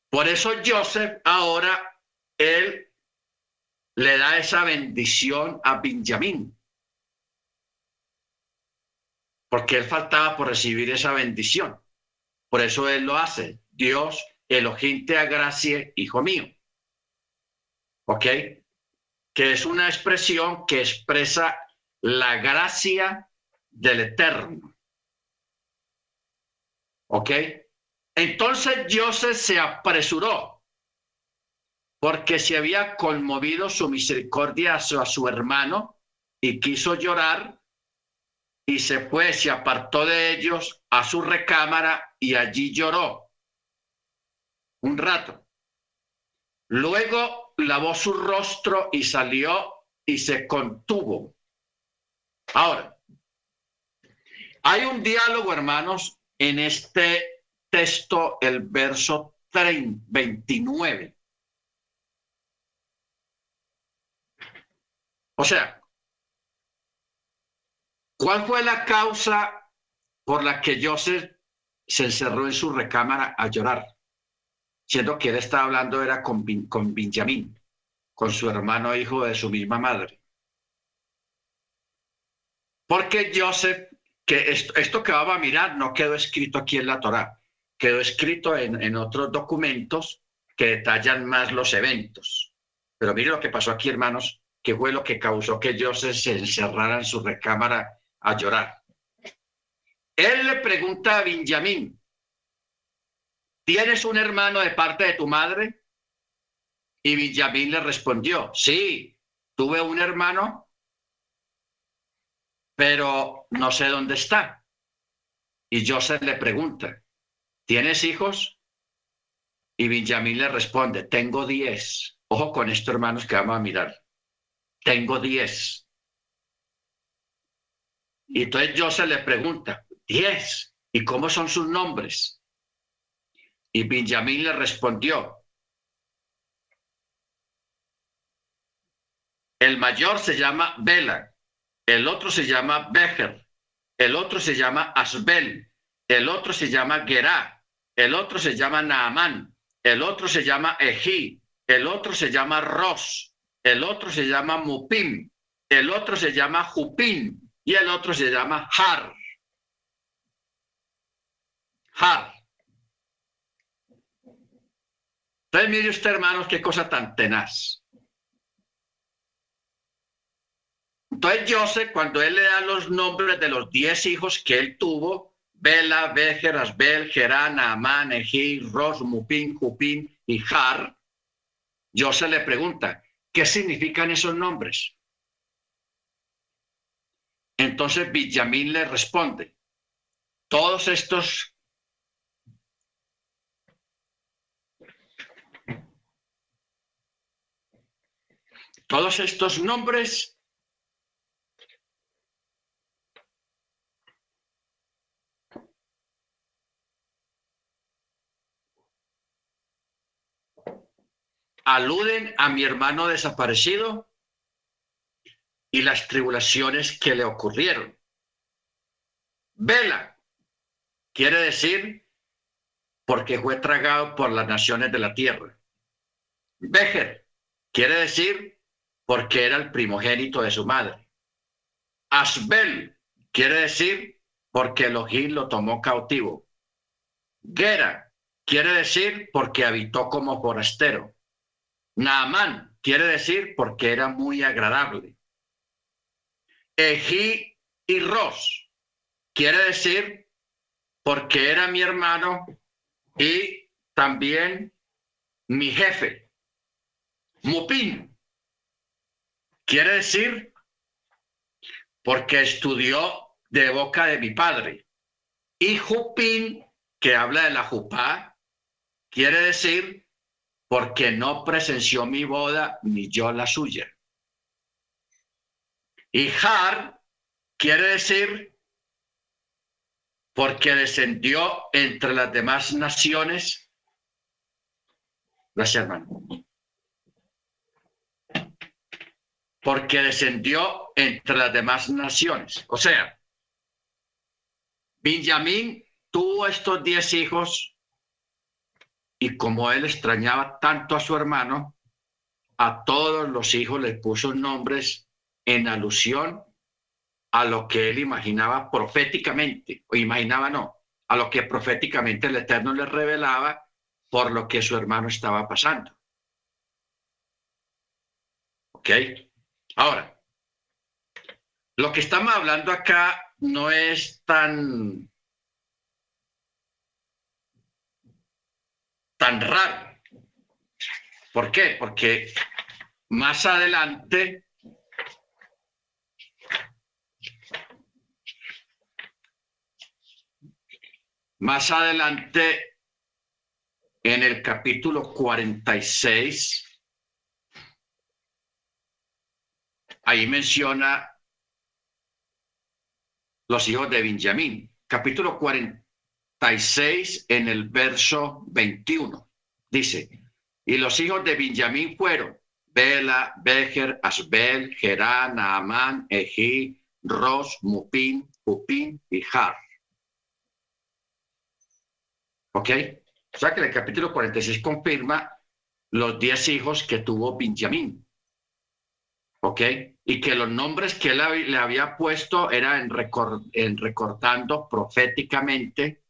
Por eso Joseph ahora, él le da esa bendición a Benjamín. Porque él faltaba por recibir esa bendición. Por eso él lo hace. Dios, Elohim te agracie, hijo mío. ¿Ok? Que es una expresión que expresa la gracia del Eterno. ¿Ok? Entonces Joseph se apresuró porque se había conmovido su misericordia a su, hermano y quiso llorar y se fue, se apartó de ellos a su recámara y allí lloró un rato. Luego lavó su rostro y salió y se contuvo. Ahora, hay un diálogo, hermanos, en este texto, el verso 29. O sea, ¿cuál fue la causa por la que Joseph se encerró en su recámara a llorar? Siendo que él estaba hablando era con, con Benjamín, con su hermano hijo de su misma madre. Porque Joseph, que esto, que vamos a mirar no quedó escrito aquí en la Torá, quedó escrito en, en otros documentos que detallan más los eventos. Pero mire lo que pasó aquí, hermanos, que fue lo que causó que Joseph se encerrara en su recámara a llorar. Él le pregunta a Benjamín, ¿tienes un hermano de parte de tu madre? Y Benjamín le respondió, sí, tuve un hermano, pero no sé dónde está. Y Joseph le pregunta, ¿tienes hijos? Y Benjamín le responde, tengo diez. Ojo con esto, hermanos, que vamos a mirar tengo diez. Y entonces Joseph le pregunta, diez, ¿y cómo son sus nombres? Y Benjamín le respondió, el mayor se llama Bela, el otro se llama Becher, el otro se llama Asbel, el otro se llama Gerá, el otro se llama Naamán, el otro se llama Ejí, el otro se llama Ros, el otro se llama Mupim, el otro se llama Jupim y el otro se llama Har. Har. Entonces mire usted, hermanos, qué cosa tan tenaz. Entonces Joseph, cuando él le da los nombres de los diez hijos que él tuvo, Bela, Bejer, Asbel, Gerán, Amán, Ejí, Ros, Mupim, Jupim y Har, Joseph le pregunta, ¿Qué significan esos nombres? Entonces Villamín le responde, todos estos todos estos nombres aluden a mi hermano desaparecido y las tribulaciones que le ocurrieron. Vela quiere decir porque fue tragado por las naciones de la tierra. Bejer quiere decir porque era el primogénito de su madre. Asbel quiere decir porque Elohim lo tomó cautivo. Gera quiere decir porque habitó como forastero. Naamán quiere decir porque era muy agradable. Ejí y Ros quiere decir porque era mi hermano y también mi jefe. Mupín quiere decir porque estudió de boca de mi padre. Y Jupín, que habla de la Jupá, quiere decir porque no presenció mi boda ni yo la suya. Y Har quiere decir porque descendió entre las demás naciones. Gracias, hermano. Porque descendió entre las demás naciones. O sea, Benjamín tuvo estos diez hijos y como él extrañaba tanto a su hermano, a todos los hijos les puso nombres en alusión a lo que él imaginaba proféticamente, o imaginaba no, a lo que proféticamente el Eterno le revelaba por lo que su hermano estaba pasando. ¿Ok? Ahora, lo que estamos hablando acá no es tan, tan raro. ¿Por qué? Porque más adelante Más adelante, en el capítulo 46, ahí menciona los hijos de Benjamín. Capítulo 46, en el verso 21, dice, y los hijos de Benjamín fueron Bela, Becher, Asbel, Gerán, Naamán, Ejí, Ros, Mupín, Pupín y Har. ¿Ok? O sea que el capítulo 46 confirma los 10 hijos que tuvo Benjamín. ¿Ok? Y que los nombres que él le había puesto eran en, recortando proféticamente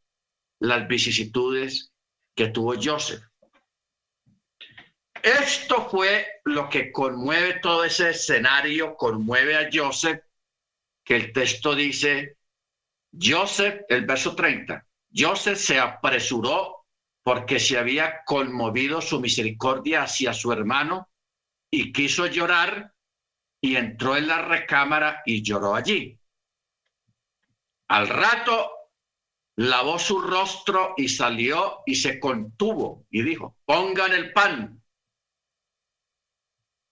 las vicisitudes que tuvo Joseph. Esto fue lo que conmueve todo ese escenario, conmueve a Joseph, que el texto dice, Joseph, el verso 30, Joseph se apresuró porque se había conmovido su misericordia hacia su hermano y quiso llorar y entró en la recámara y lloró allí. Al rato lavó su rostro y salió y se contuvo y dijo, pongan el pan,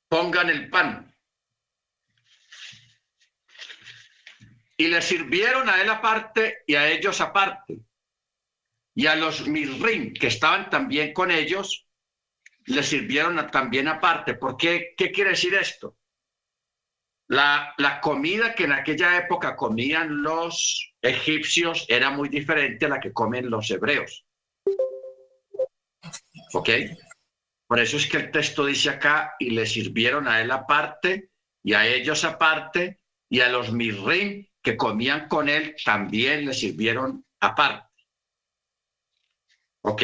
pongan el pan. Y le sirvieron a él aparte y a ellos aparte y a los Mirrim, que estaban también con ellos, les sirvieron también aparte. ¿Por qué? ¿Qué quiere decir esto? La, la comida que en aquella época comían los egipcios era muy diferente a la que comen los hebreos. ¿Ok? Por eso es que el texto dice acá, y le sirvieron a él aparte, y a ellos aparte, y a los mirrim que comían con él también le sirvieron aparte. ¿Ok?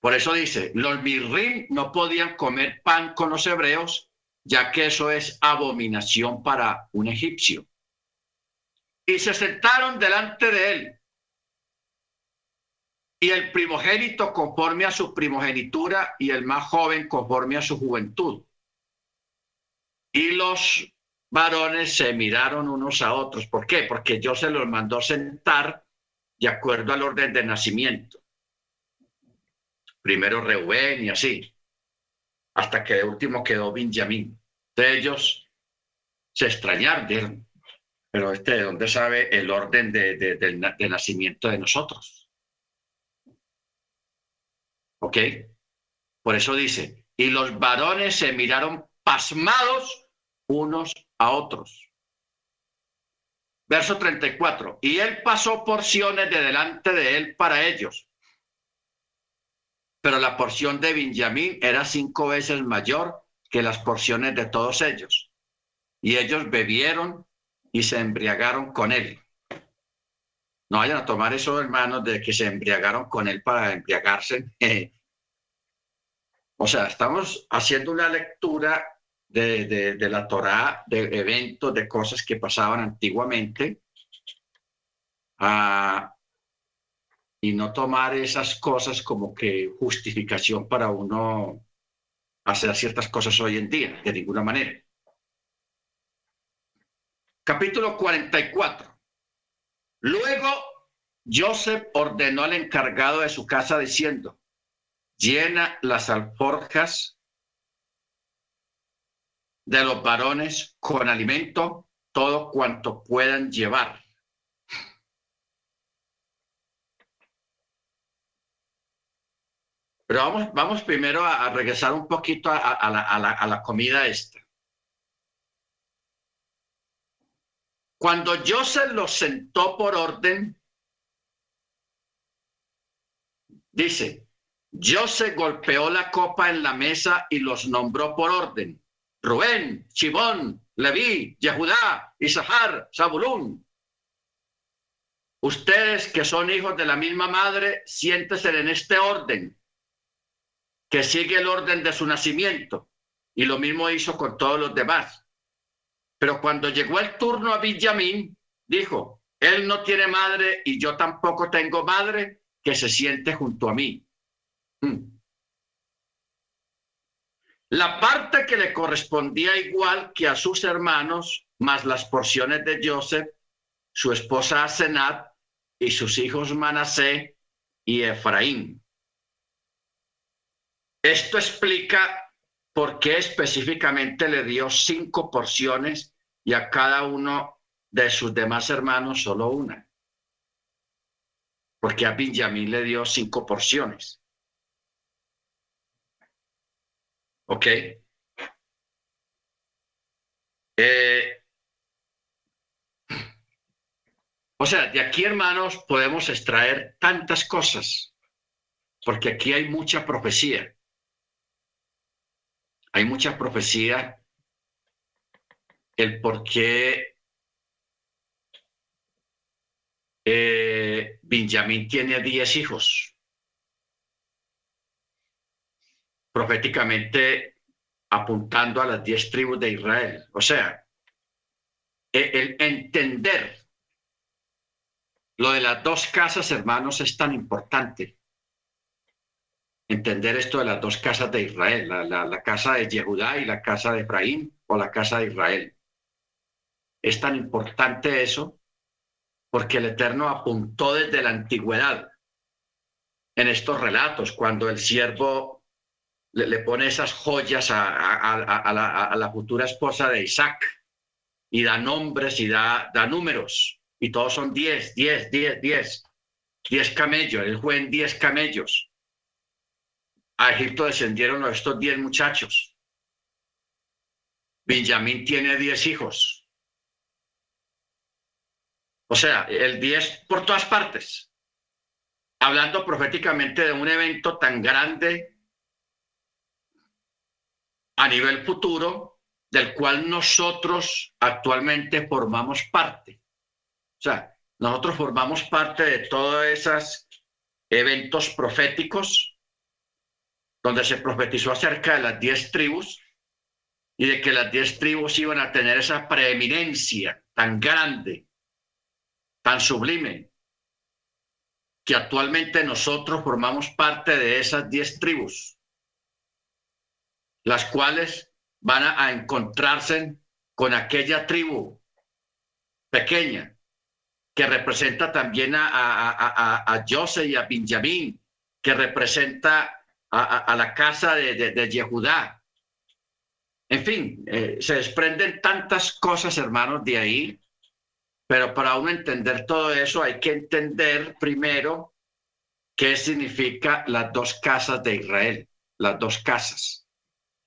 Por eso dice, los mirrim no podían comer pan con los hebreos, ya que eso es abominación para un egipcio. Y se sentaron delante de él. Y el primogénito conforme a su primogenitura y el más joven conforme a su juventud. Y los varones se miraron unos a otros. ¿Por qué? Porque yo se los mandó sentar de acuerdo al orden de nacimiento. Primero Reuben y así, hasta que de último quedó Benjamín. De ellos se extrañaron, pero este, ¿de dónde sabe el orden de, de nacimiento de nosotros? ¿Ok? Por eso dice, y los varones se miraron pasmados unos a otros. Verso 34. Y él pasó porciones de delante de él para ellos. Pero la porción de Benjamín era cinco veces mayor que las porciones de todos ellos. Y ellos bebieron y se embriagaron con él. No vayan a tomar eso, hermanos, de que se embriagaron con él para embriagarse. o sea, estamos haciendo una lectura de, la Torá, de eventos, de cosas que pasaban antiguamente, ah, y no tomar esas cosas como que justificación para uno hacer ciertas cosas hoy en día, de ninguna manera. Capítulo 44. Luego Joseph ordenó al encargado de su casa diciendo, llena las alforjas de los varones con alimento todo cuanto puedan llevar. Pero vamos, vamos primero a, regresar un poquito a, la, comida esta. Cuando Joseph los sentó por orden, dice, Joseph golpeó la copa en la mesa y los nombró por orden. Rubén, Chibón, Leví, Yehudá, Isahar, Zabulún. Ustedes que son hijos de la misma madre, siéntese en este orden, que sigue el orden de su nacimiento. Y lo mismo hizo con todos los demás. Pero cuando llegó el turno a Benjamín, dijo, él no tiene madre y yo tampoco tengo madre que se siente junto a mí. Hmm. La parte que le correspondía igual que a sus hermanos, más las porciones de Joseph, su esposa Asenat y sus hijos Manasé y Efraín. Esto explica por qué específicamente le dio cinco porciones y a cada uno de sus demás hermanos solo una. Porque a Benjamín le dio cinco porciones. ¿Ok? Eh, o sea, de aquí, hermanos, podemos extraer tantas cosas, porque aquí hay mucha profecía. Hay mucha profecía el por qué eh, Benjamín tiene diez hijos. proféticamente apuntando a las diez tribus de Israel. O sea, e, el entender lo de las dos casas, hermanos, es tan importante. Entender esto de las dos casas de Israel, la, casa de Yehudá y la casa de Efraín o la casa de Israel. Es tan importante eso porque el Eterno apuntó desde la antigüedad en estos relatos, cuando el siervo le, pone esas joyas a, la, futura esposa de Isaac y da nombres y da, números. Y todos son diez, diez, diez, diez. Diez camellos, él fue en diez camellos. A Egipto descendieron estos diez muchachos. Benjamín tiene diez hijos. O sea, el diez por todas partes. Hablando proféticamente de un evento tan grande a nivel futuro del cual nosotros actualmente formamos parte. O sea, nosotros formamos parte de todos esos eventos proféticos donde se profetizó acerca de las diez tribus y de que las diez tribus iban a tener esa preeminencia tan grande, tan sublime, que actualmente nosotros formamos parte de esas diez tribus las cuales van a, encontrarse con aquella tribu pequeña que representa también a, a, a, José y a Benjamín, que representa a, la casa de, de, Yehudá. En fin, eh, se desprenden tantas cosas, hermanos, de ahí, pero para uno entender todo eso hay que entender primero qué significa las dos casas de Israel, las dos casas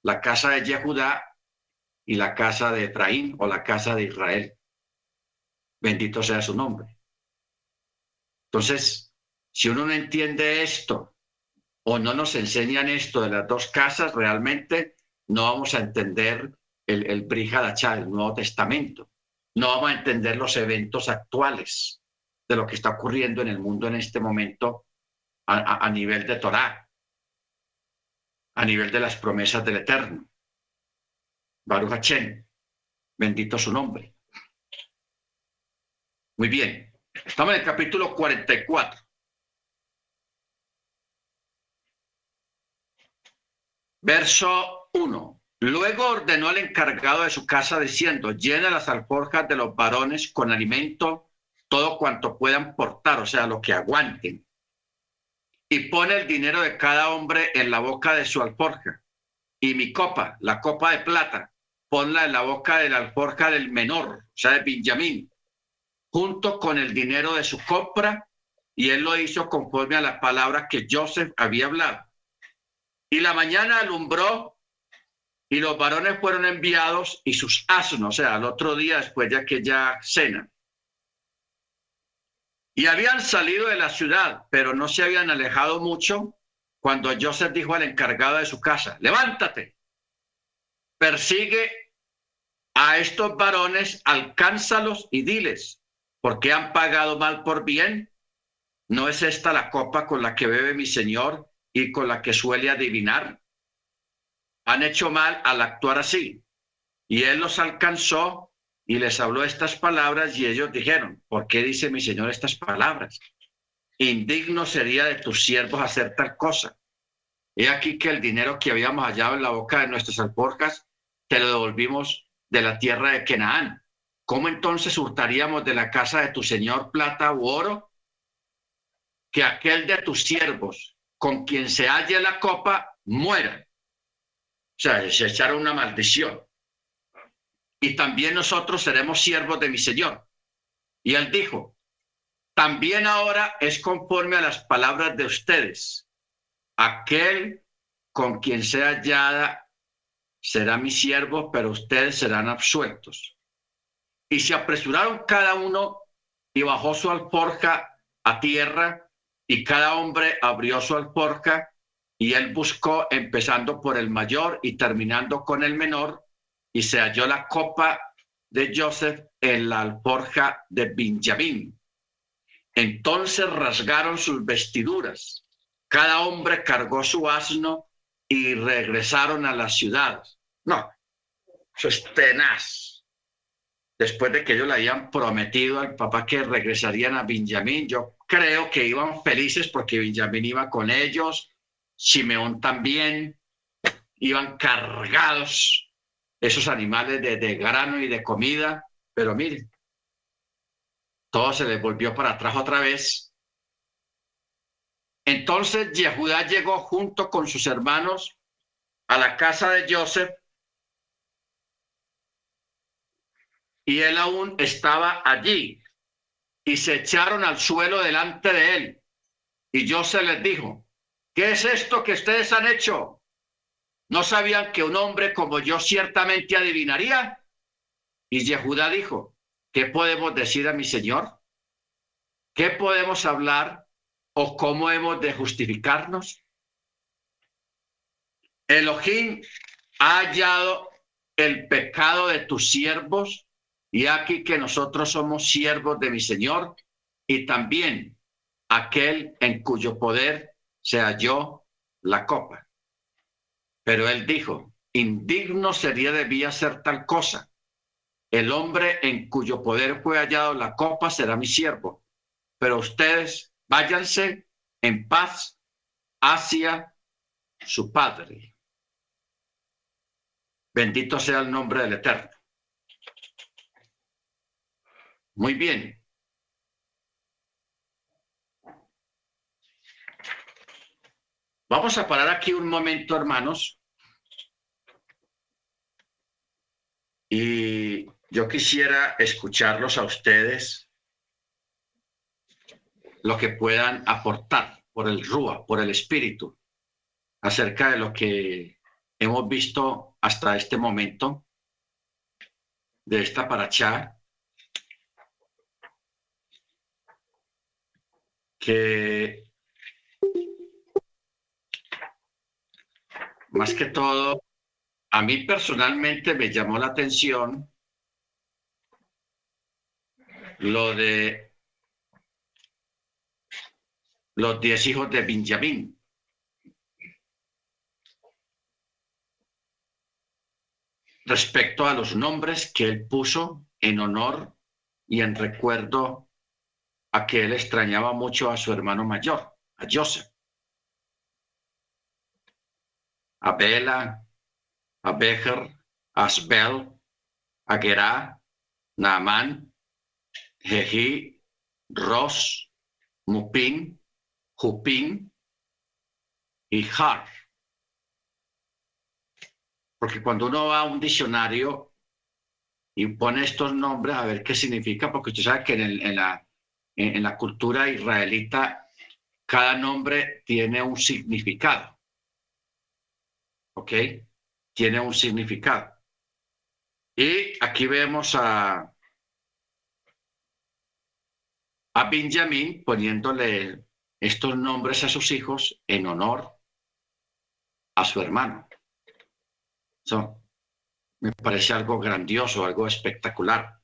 la casa de Yehudá y la casa de Efraín o la casa de Israel. Bendito sea su nombre. Entonces, si uno no entiende esto o no nos enseñan esto de las dos casas, realmente no vamos a entender el, el Brihadachá, el Nuevo Testamento. No vamos a entender los eventos actuales de lo que está ocurriendo en el mundo en este momento a, nivel de Torah a nivel de las promesas del Eterno. Baruch Hachem, bendito su nombre. Muy bien, estamos en el capítulo 44. Verso 1. Luego ordenó al encargado de su casa diciendo, llena las alforjas de los varones con alimento, todo cuanto puedan portar, o sea, lo que aguanten y pone el dinero de cada hombre en la boca de su alforja y mi copa, la copa de plata, ponla en la boca de la alforja del menor, o sea, de Benjamín, junto con el dinero de su compra, y él lo hizo conforme a la palabra que Joseph había hablado. Y la mañana alumbró y los varones fueron enviados y sus asnos, o sea, al otro día después de aquella cena. Y habían salido de la ciudad, pero no se habían alejado mucho cuando Joseph dijo al encargado de su casa, levántate, persigue a estos varones, alcánzalos y diles, porque han pagado mal por bien. ¿No es esta la copa con la que bebe mi Señor y con la que suele adivinar? Han hecho mal al actuar así. Y él los alcanzó y les habló estas palabras y ellos dijeron, ¿por qué dice mi Señor estas palabras? Indigno sería de tus siervos hacer tal cosa. He aquí que el dinero que habíamos hallado en la boca de nuestras alporcas te lo devolvimos de la tierra de Canaán. ¿Cómo entonces hurtaríamos de la casa de tu Señor plata u oro? Que aquel de tus siervos con quien se halle la copa muera. O sea, se echaron una maldición. Y también nosotros seremos siervos de mi Señor. Y él dijo, también ahora es conforme a las palabras de ustedes. Aquel con quien sea hallada será mi siervo, pero ustedes serán absueltos. Y se apresuraron cada uno y bajó su alforja a tierra, y cada hombre abrió su alforja, y él buscó, empezando por el mayor y terminando con el menor, y se halló la copa de Joseph en la alforja de Benjamín. Entonces rasgaron sus vestiduras, cada hombre cargó su asno y regresaron a la ciudad. No, eso es tenaz. Después de que ellos le habían prometido al papá que regresarían a Benjamín, yo creo que iban felices porque Benjamín iba con ellos, Simeón también, iban cargados esos animales de, grano y de comida, pero miren, todo se les volvió para atrás otra vez. Entonces Yehudá llegó junto con sus hermanos a la casa de Joseph y él aún estaba allí. Y se echaron al suelo delante de él. Y José les dijo, ¿qué es esto que ustedes han hecho? ¿No sabían que un hombre como yo ciertamente adivinaría? Y Yehudá dijo, ¿qué podemos decir a mi señor? ¿Qué podemos hablar o cómo hemos de justificarnos? Elohim ha hallado el pecado de tus siervos y aquí que nosotros somos siervos de mi Señor y también aquel en cuyo poder se halló la copa. Pero él dijo, indigno sería debía ser tal cosa. El hombre en cuyo poder fue hallado la copa será mi siervo. Pero ustedes váyanse en paz hacia su Padre. Bendito sea el nombre del Eterno. Muy bien. Vamos a parar aquí un momento, hermanos. Y yo quisiera escucharlos a ustedes lo que puedan aportar por el Rúa, por el Espíritu, acerca de lo que hemos visto hasta este momento de esta paracha que más que todo, a mí personalmente me llamó la atención lo de los diez hijos de Benjamín. Respecto a los nombres que él puso en honor y en recuerdo que él extrañaba mucho a su hermano mayor, a Joseph. A Bela, a Becher, a Asbel, a Gerá, Naaman, Jehi, Ros, Mupin, Jupin y Har. porque cuando uno va a un diccionario y pone estos nombres a ver qué significa, porque usted sabe que en, la, en la cultura israelita cada nombre tiene un significado. ¿Ok? Tiene un significado. Y aquí vemos a, a Benjamín poniéndole estos nombres a sus hijos en honor a su hermano. Eso me parece algo grandioso, algo espectacular.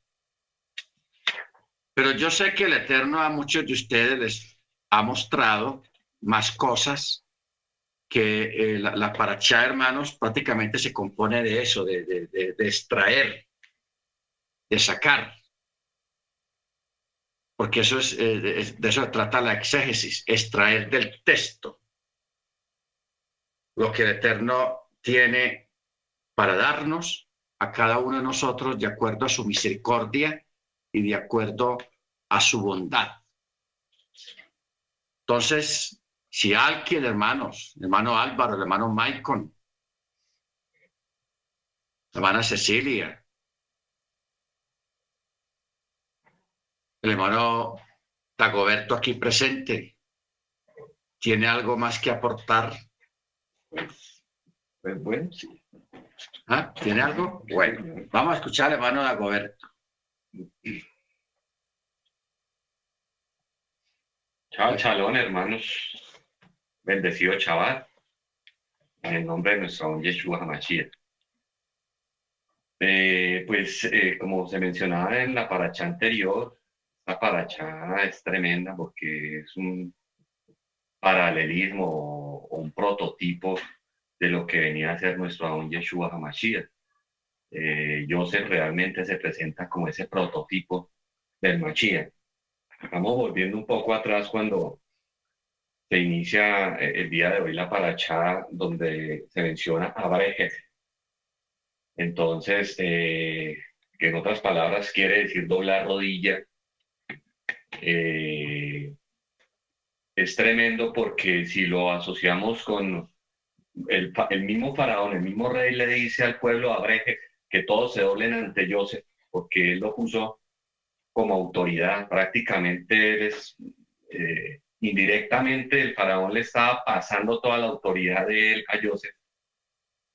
Pero yo sé que el Eterno a muchos de ustedes les ha mostrado más cosas que eh, la, la paracha, hermanos, prácticamente se compone de eso, de, de, extraer, de sacar. Porque eso es, eh, de eso trata la exégesis, extraer del texto lo que el Eterno tiene para darnos a cada uno de nosotros de acuerdo a su misericordia y de acuerdo a su bondad. Entonces, si alguien, hermanos, hermano Álvaro, hermano Maicon, hermana Cecilia, el hermano Dagoberto aquí presente, tiene algo más que aportar. Pues bueno, sí. ¿Ah? ¿Tiene algo? Bueno, vamos a escuchar al hermano Dagoberto. Chao, chalón, hermanos bendecido chaval, en el nombre de nuestro Yeshua Hamashiach. Eh, pues eh, como se mencionaba en la paracha anterior, la paracha es tremenda porque es un paralelismo o, un prototipo de lo que venía a ser nuestro Adón Yeshua Hamashiach. Eh, realmente se presenta como ese prototipo del Mashiach. Estamos volviendo un poco atrás cuando se inicia eh, el día de hoy la paracha donde se menciona a Entonces, eh, que en otras palabras quiere decir doblar rodilla. Eh, es tremendo porque si lo asociamos con el, el, mismo faraón, el mismo rey le dice al pueblo a que todos se doblen ante Joseph, porque él lo puso como autoridad. Prácticamente es indirectamente el faraón le estaba pasando toda la autoridad de él a Joseph.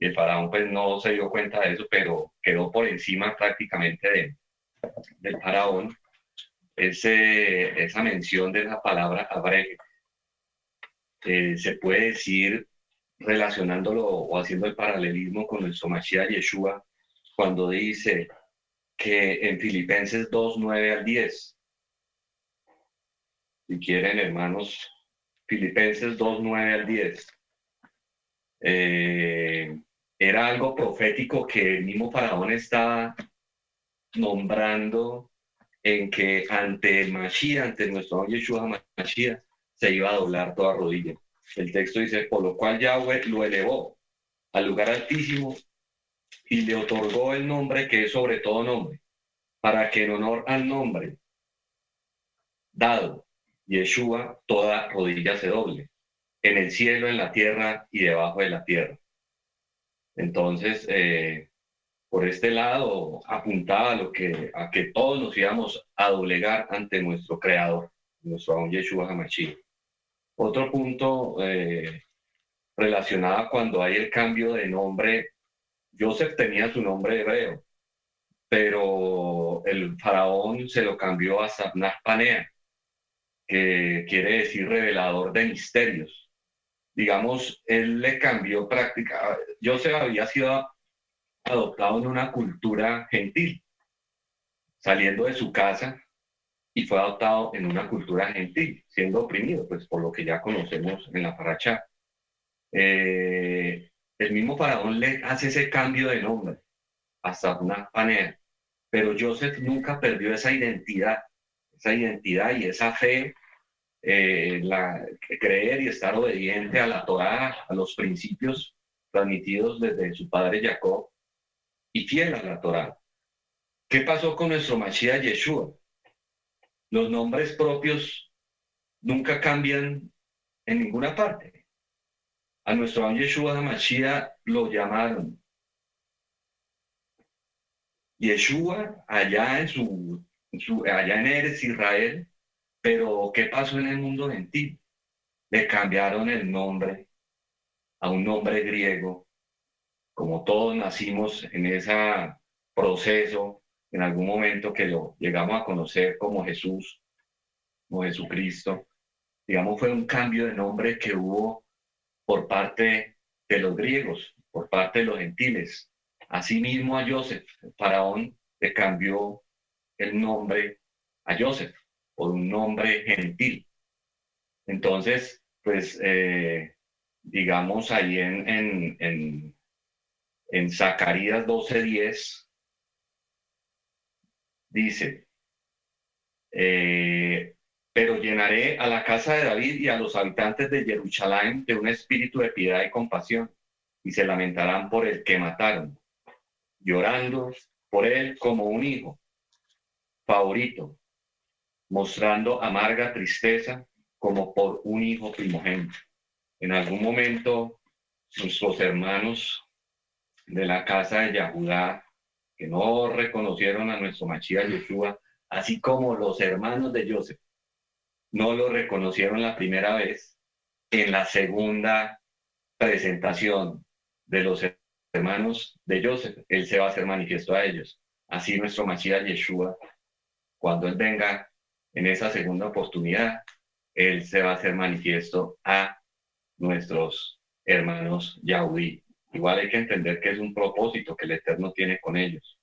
Y el faraón pues no se dio cuenta de eso, pero quedó por encima prácticamente de, del faraón. Ese, esa mención de la palabra abre eh, se puede decir relacionándolo o haciendo el paralelismo con el Mashiach Yeshua, cuando dice que en Filipenses 2, 9 al 10, si quieren, hermanos, Filipenses 2, 9 al 10. Eh, era algo profético que el mismo faraón estaba nombrando en que ante el Mashiach, ante nuestro Yeshua Mashiach, se iba a doblar toda rodilla. El texto dice, por lo cual Yahweh lo elevó al lugar altísimo y le otorgó el nombre que es sobre todo nombre, para que en honor al nombre dado Yeshua, toda rodilla se doble, en el cielo, en la tierra y debajo de la tierra. Entonces, eh, por este lado, apuntaba a, lo que, a que todos nos íbamos a doblegar ante nuestro Creador, nuestro Aún Yeshua Hamashiach. Otro punto eh, relacionado cuando hay el cambio de nombre, Joseph tenía su nombre hebreo, pero el faraón se lo cambió a Sabnah Panea, que quiere decir revelador de misterios. Digamos, él le cambió práctica. Joseph había sido adoptado en una cultura gentil, saliendo de su casa y fue adoptado en una cultura gentil, siendo oprimido, pues por lo que ya conocemos en la paracha. Eh, el mismo faraón le hace ese cambio de nombre hasta una panera, pero Joseph nunca perdió esa identidad esa identidad y esa fe, eh, la, creer y estar obediente a la Torah, a los principios transmitidos desde su padre Jacob y fiel a la Torah. ¿Qué pasó con nuestro Mashiach Yeshua? Los nombres propios nunca cambian en ninguna parte. A nuestro Yeshua Mashiach lo llamaron Yeshua allá en su, allá en Eres Israel, pero ¿qué pasó en el mundo gentil? Le cambiaron el nombre a un nombre griego, como todos nacimos en ese proceso, en algún momento que lo llegamos a conocer como Jesús, como Jesucristo, digamos, fue un cambio de nombre que hubo por parte de los griegos, por parte de los gentiles. Asimismo a Joseph, el faraón le cambió el nombre a Joseph por un nombre gentil. Entonces, pues, eh, digamos, ahí en, en, en, en Zacarías 12:10, dice, eh, pero llenaré a la casa de David y a los habitantes de Jerusalén de un espíritu de piedad y compasión, y se lamentarán por el que mataron, llorando por él como un hijo favorito, mostrando amarga tristeza como por un hijo primogénito. En algún momento, nuestros hermanos de la casa de Yahudá, que no reconocieron a nuestro Machía Yeshua, así como los hermanos de Joseph, no lo reconocieron la primera vez, en la segunda presentación de los hermanos de Joseph, él se va a hacer manifiesto a ellos. Así nuestro Mashiach Yeshua, cuando él venga en esa segunda oportunidad, él se va a hacer manifiesto a nuestros hermanos Yahweh. Igual hay que entender que es un propósito que el Eterno tiene con ellos.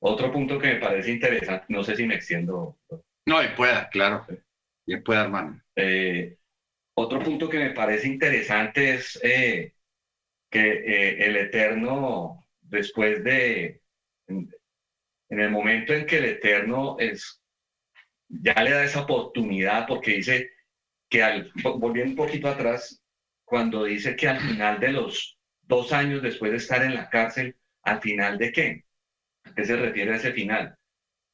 Otro punto que me parece interesante, no sé si me extiendo. No, y pueda, claro. Bien pueda, hermano. Eh, otro punto que me parece interesante es eh, que eh, el Eterno, después de, en, el momento en que el Eterno es, ya le da esa oportunidad, porque dice que al, volviendo un poquito atrás, cuando dice que al final de los dos años después de estar en la cárcel, al final de qué? ¿A qué se refiere a ese final?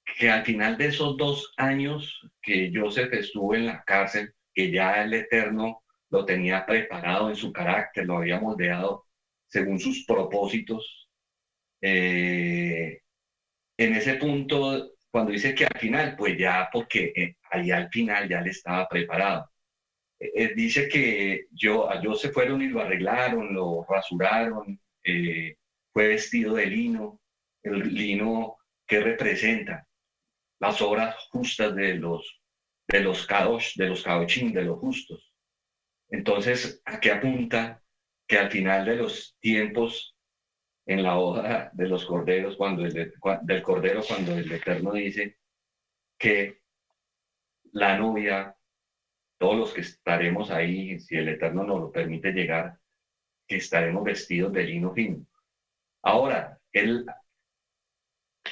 Que al final de esos dos años que Joseph estuvo en la cárcel, que ya el Eterno lo tenía preparado en su carácter, lo había moldeado según sus propósitos, eh, en ese punto, cuando dice que al final, pues ya porque eh, ahí al final ya le estaba preparado. Eh, dice que yo, a Joseph fueron y lo arreglaron, lo rasuraron, fue vestido de lino, el lino que representa las obras justas de los, de los kadosh, de los kadoshim, de los justos. Entonces, ¿a qué apunta? Que al final de los tiempos, en la hoja de los corderos, cuando el, del cordero, cuando el Eterno dice que la novia, todos los que estaremos ahí, si el Eterno nos lo permite llegar, que estaremos vestidos de lino fino. Ahora, él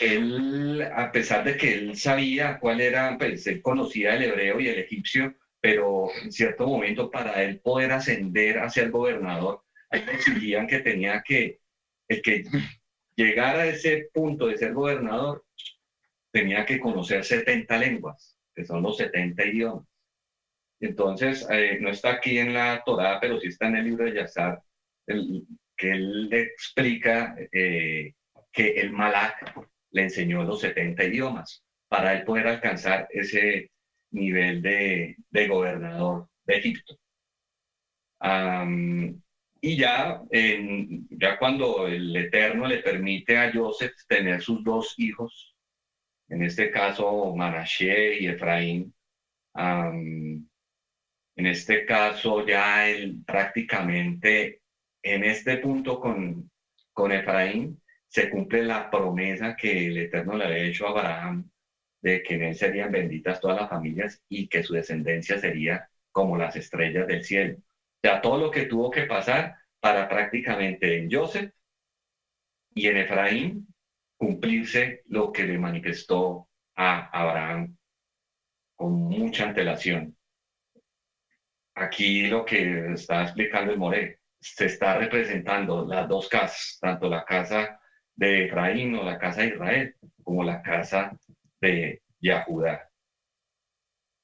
él, a pesar de que él sabía cuál era, pues él conocía el hebreo y el egipcio, pero en cierto momento para él poder ascender a ser gobernador, ahí exigían que tenía que, el que llegara a ese punto de ser gobernador, tenía que conocer 70 lenguas, que son los 70 idiomas. Entonces, eh, no está aquí en la Torá, pero sí está en el libro de Yazar, que él explica eh, que el Malak le enseñó los 70 idiomas para él poder alcanzar ese nivel de, gobernador de Egipto. y ya, ya cuando el Eterno le permite a Joseph tener sus dos hijos, en este caso Manashe y Efraín, en este caso ya prácticamente en este punto con, con Efraín, se cumple la promesa que el Eterno le había hecho a Abraham de que en él serían benditas todas las familias y que su descendencia sería como las estrellas del cielo. O sea, todo lo que tuvo que pasar para prácticamente en Joseph y en Efraín cumplirse lo que le manifestó a Abraham con mucha antelación. Aquí lo que está explicando el More, se está representando las dos casas, tanto la casa de Efraín o la casa de Israel, como la casa de Yahudá.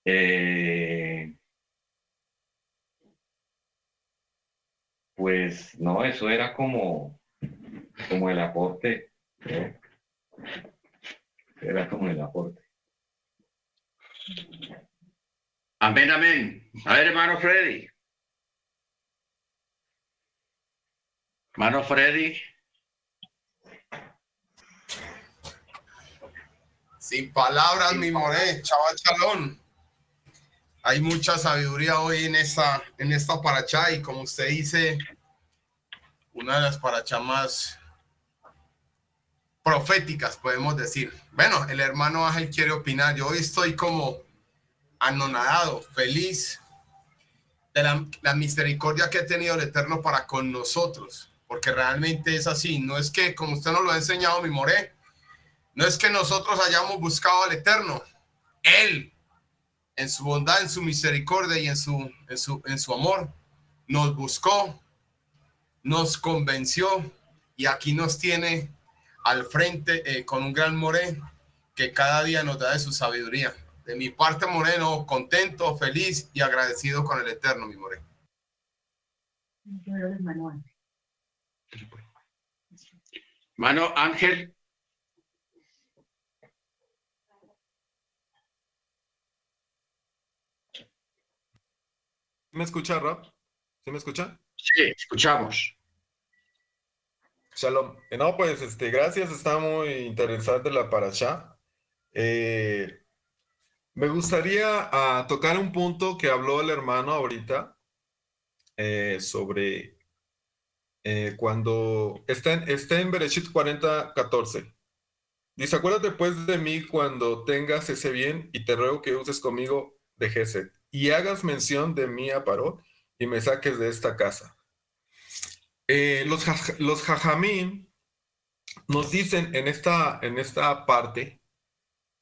Eh, pues no, eso era como, como el aporte. Era como el aporte. Amén, amén. A ver, hermano Freddy. Hermano Freddy. Sin palabras, mi more, chaval chalón. Hay mucha sabiduría hoy en esta, en esta paracha y como usted dice, una de las parachas más proféticas, podemos decir. Bueno, el hermano Ángel quiere opinar. Yo hoy estoy como anonadado, feliz de la, la, misericordia que ha tenido el Eterno para con nosotros, porque realmente es así. No es que, como usted nos lo ha enseñado, mi more, no es que nosotros hayamos buscado al Eterno. Él, en su bondad, en su misericordia y en su, en su, en su amor, nos buscó, nos convenció y aquí nos tiene al frente eh, con un gran Moré que cada día nos da de su sabiduría. De mi parte, Moreno, contento, feliz y agradecido con el Eterno, mi Moreno. Mano Ángel. ¿Me escucha, Rob? ¿Sí me escucha? Sí, escuchamos. Shalom. Eh, no, pues, este, gracias, está muy interesante la paracha. Eh, me gustaría ah, tocar un punto que habló el hermano ahorita eh, sobre cuando está en, está en Bereshit 40, 14. Dice, acuérdate pues de mí cuando tengas ese bien y te ruego que uses conmigo de Geset y hagas mención de mí a Paró y me saques de esta casa. Eh, los, los jajamín nos dicen en esta, en esta parte,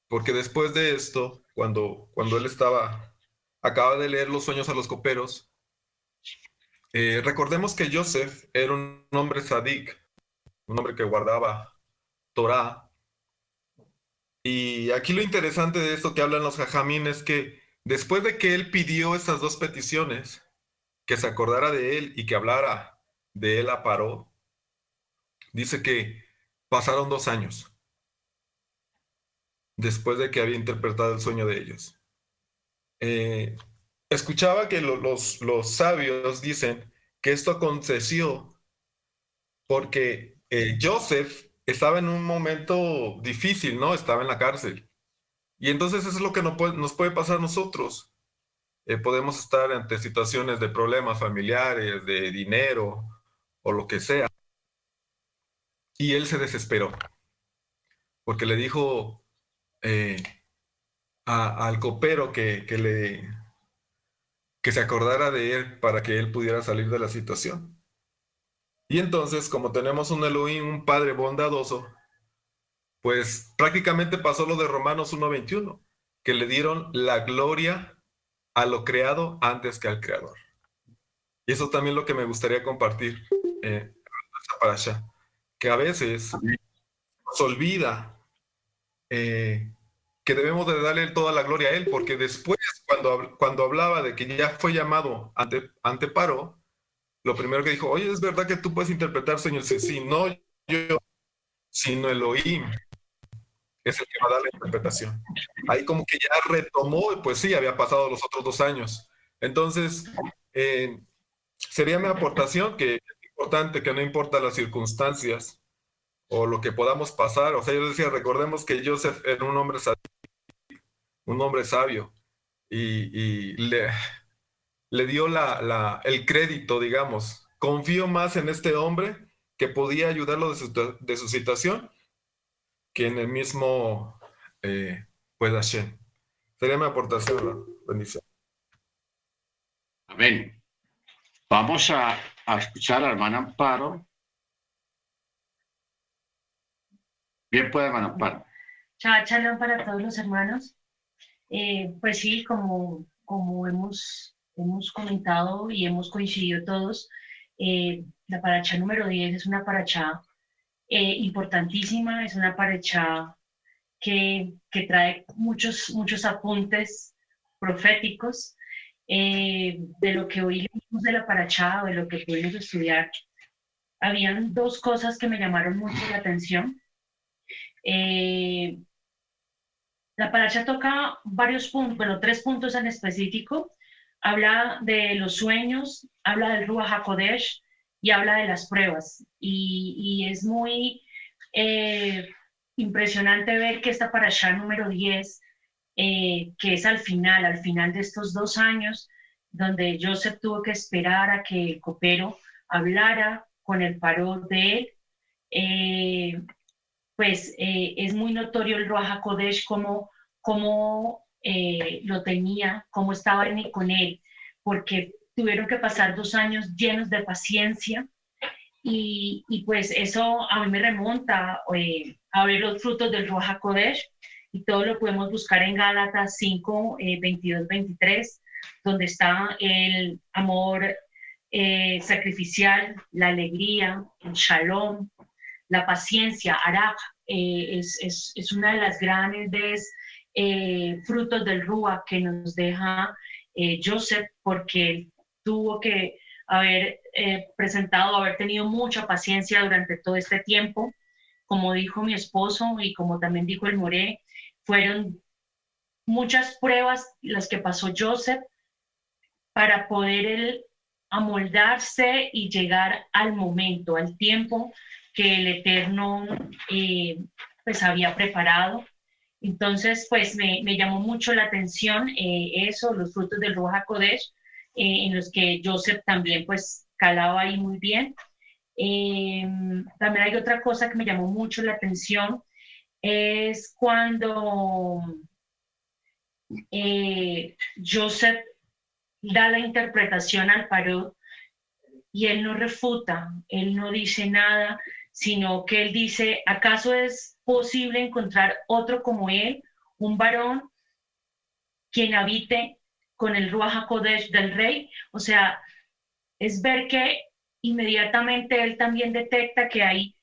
porque después de esto, cuando, cuando él estaba, acaba de leer los sueños a los coperos, eh, recordemos que Joseph era un hombre sadik, un hombre que guardaba Torah. Y aquí lo interesante de esto que hablan los jajamín es que después de que él pidió estas dos peticiones, que se acordara de él y que hablara de él a Paró, dice que pasaron dos años después de que había interpretado el sueño de ellos. Eh, escuchaba que los, sabios dicen que esto aconteció porque eh, Joseph estaba en un momento difícil, ¿no? Estaba en la cárcel. Y entonces es lo que nos puede, pasar a nosotros. Eh, podemos estar ante situaciones de problemas familiares, de dinero, o lo que sea. Y él se desesperó, porque le dijo eh, al copero que, que, que se acordara de él para que él pudiera salir de la situación. Y entonces, como tenemos un Elohim, un Padre bondadoso, pues prácticamente pasó lo de Romanos 1.21, que le dieron la gloria a lo creado antes que al Creador. Y eso también es lo que me gustaría compartir eh, para allá, que a veces nos olvida eh, que debemos de darle toda la gloria a Él, porque después, cuando, cuando hablaba de que ya fue llamado ante, ante Paro, lo primero que dijo, oye, es verdad que tú puedes interpretar sueños, si no yo, sino Elohim es el que va a dar la interpretación. Ahí como que ya retomó, pues sí, había pasado los otros dos años. Entonces, eh, sería mi aportación que importante que no importa las circunstancias o lo que podamos pasar. O sea, yo decía, recordemos que Joseph era un hombre sabio, un hombre sabio y, le, le, dio la, el crédito, digamos. Confío más en este hombre que podía ayudarlo de su, de su situación que en el mismo, eh, pues, Hashem. Sería mi aportación, bendición. Amén. Vamos a a escuchar a hermana Amparo. Bien puede, hermana Amparo. Chao, para todos los hermanos. Eh, pues sí, como, como hemos, hemos comentado y hemos coincidido todos, eh, la paracha número 10 es una paracha eh, importantísima, es una paracha que, que, trae muchos, muchos apuntes proféticos eh, de lo que hoy de la paracha o de lo que pudimos estudiar, habían dos cosas que me llamaron mucho la atención. Eh, la paracha toca varios puntos, bueno, tres puntos en específico. Habla de los sueños, habla del Ruach HaKodesh y habla de las pruebas. Y, es muy eh, impresionante ver que esta paracha número 10, eh, que es al final, al final de estos dos años, donde Joseph tuvo que esperar a que el copero hablara con el paro de él, eh, pues eh, es muy notorio el Ruach Kodesh como, como lo tenía, cómo estaba con él, porque tuvieron que pasar dos años llenos de paciencia y, y pues eso a mí me remonta a ver los frutos del Ruach Kodesh y todo lo podemos buscar en Gálatas 5, 22, 23 donde está el amor eh, sacrificial, la alegría, el shalom, la paciencia, arak, eh, es, es, una de las grandes eh, frutos del Rúa que nos deja Joseph, porque tuvo que haber presentado, haber tenido mucha paciencia durante todo este tiempo. Como dijo mi esposo y como también dijo el Moré, fueron muchas pruebas las que pasó Joseph para poder él amoldarse y llegar al momento, al tiempo que el Eterno eh, pues había preparado. Entonces, pues me, llamó mucho la atención eh, eso, los frutos del Ruach Kodesh, eh, en los que Joseph también pues calaba ahí muy bien. también hay otra cosa que me llamó mucho la atención, es cuando Joseph da la interpretación al paró y él no refuta, él no dice nada, sino que él dice, ¿acaso es posible encontrar otro como él, un varón quien habite con el Ruach HaKodesh del rey? O sea, es ver que inmediatamente él también detecta que hay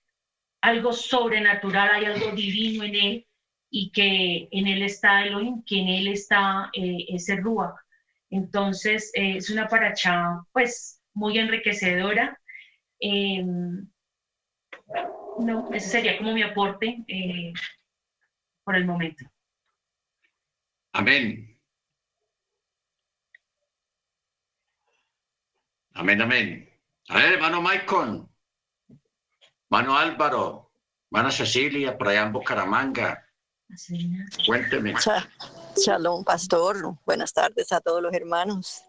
algo sobrenatural, hay algo divino en él y que en él está Elohim, que en él está eh, ese Ruach. Entonces, eh, es una paracha, pues, muy enriquecedora. Em, no, ese sería como mi aporte eh, por el momento. Amén. Amén, amén. A ver, hermano Maicon, hermano Álvaro, hermana Cecilia, por allá en Bucaramanga. Cuénteme. Shalom, pastor. Buenas tardes a todos los hermanos.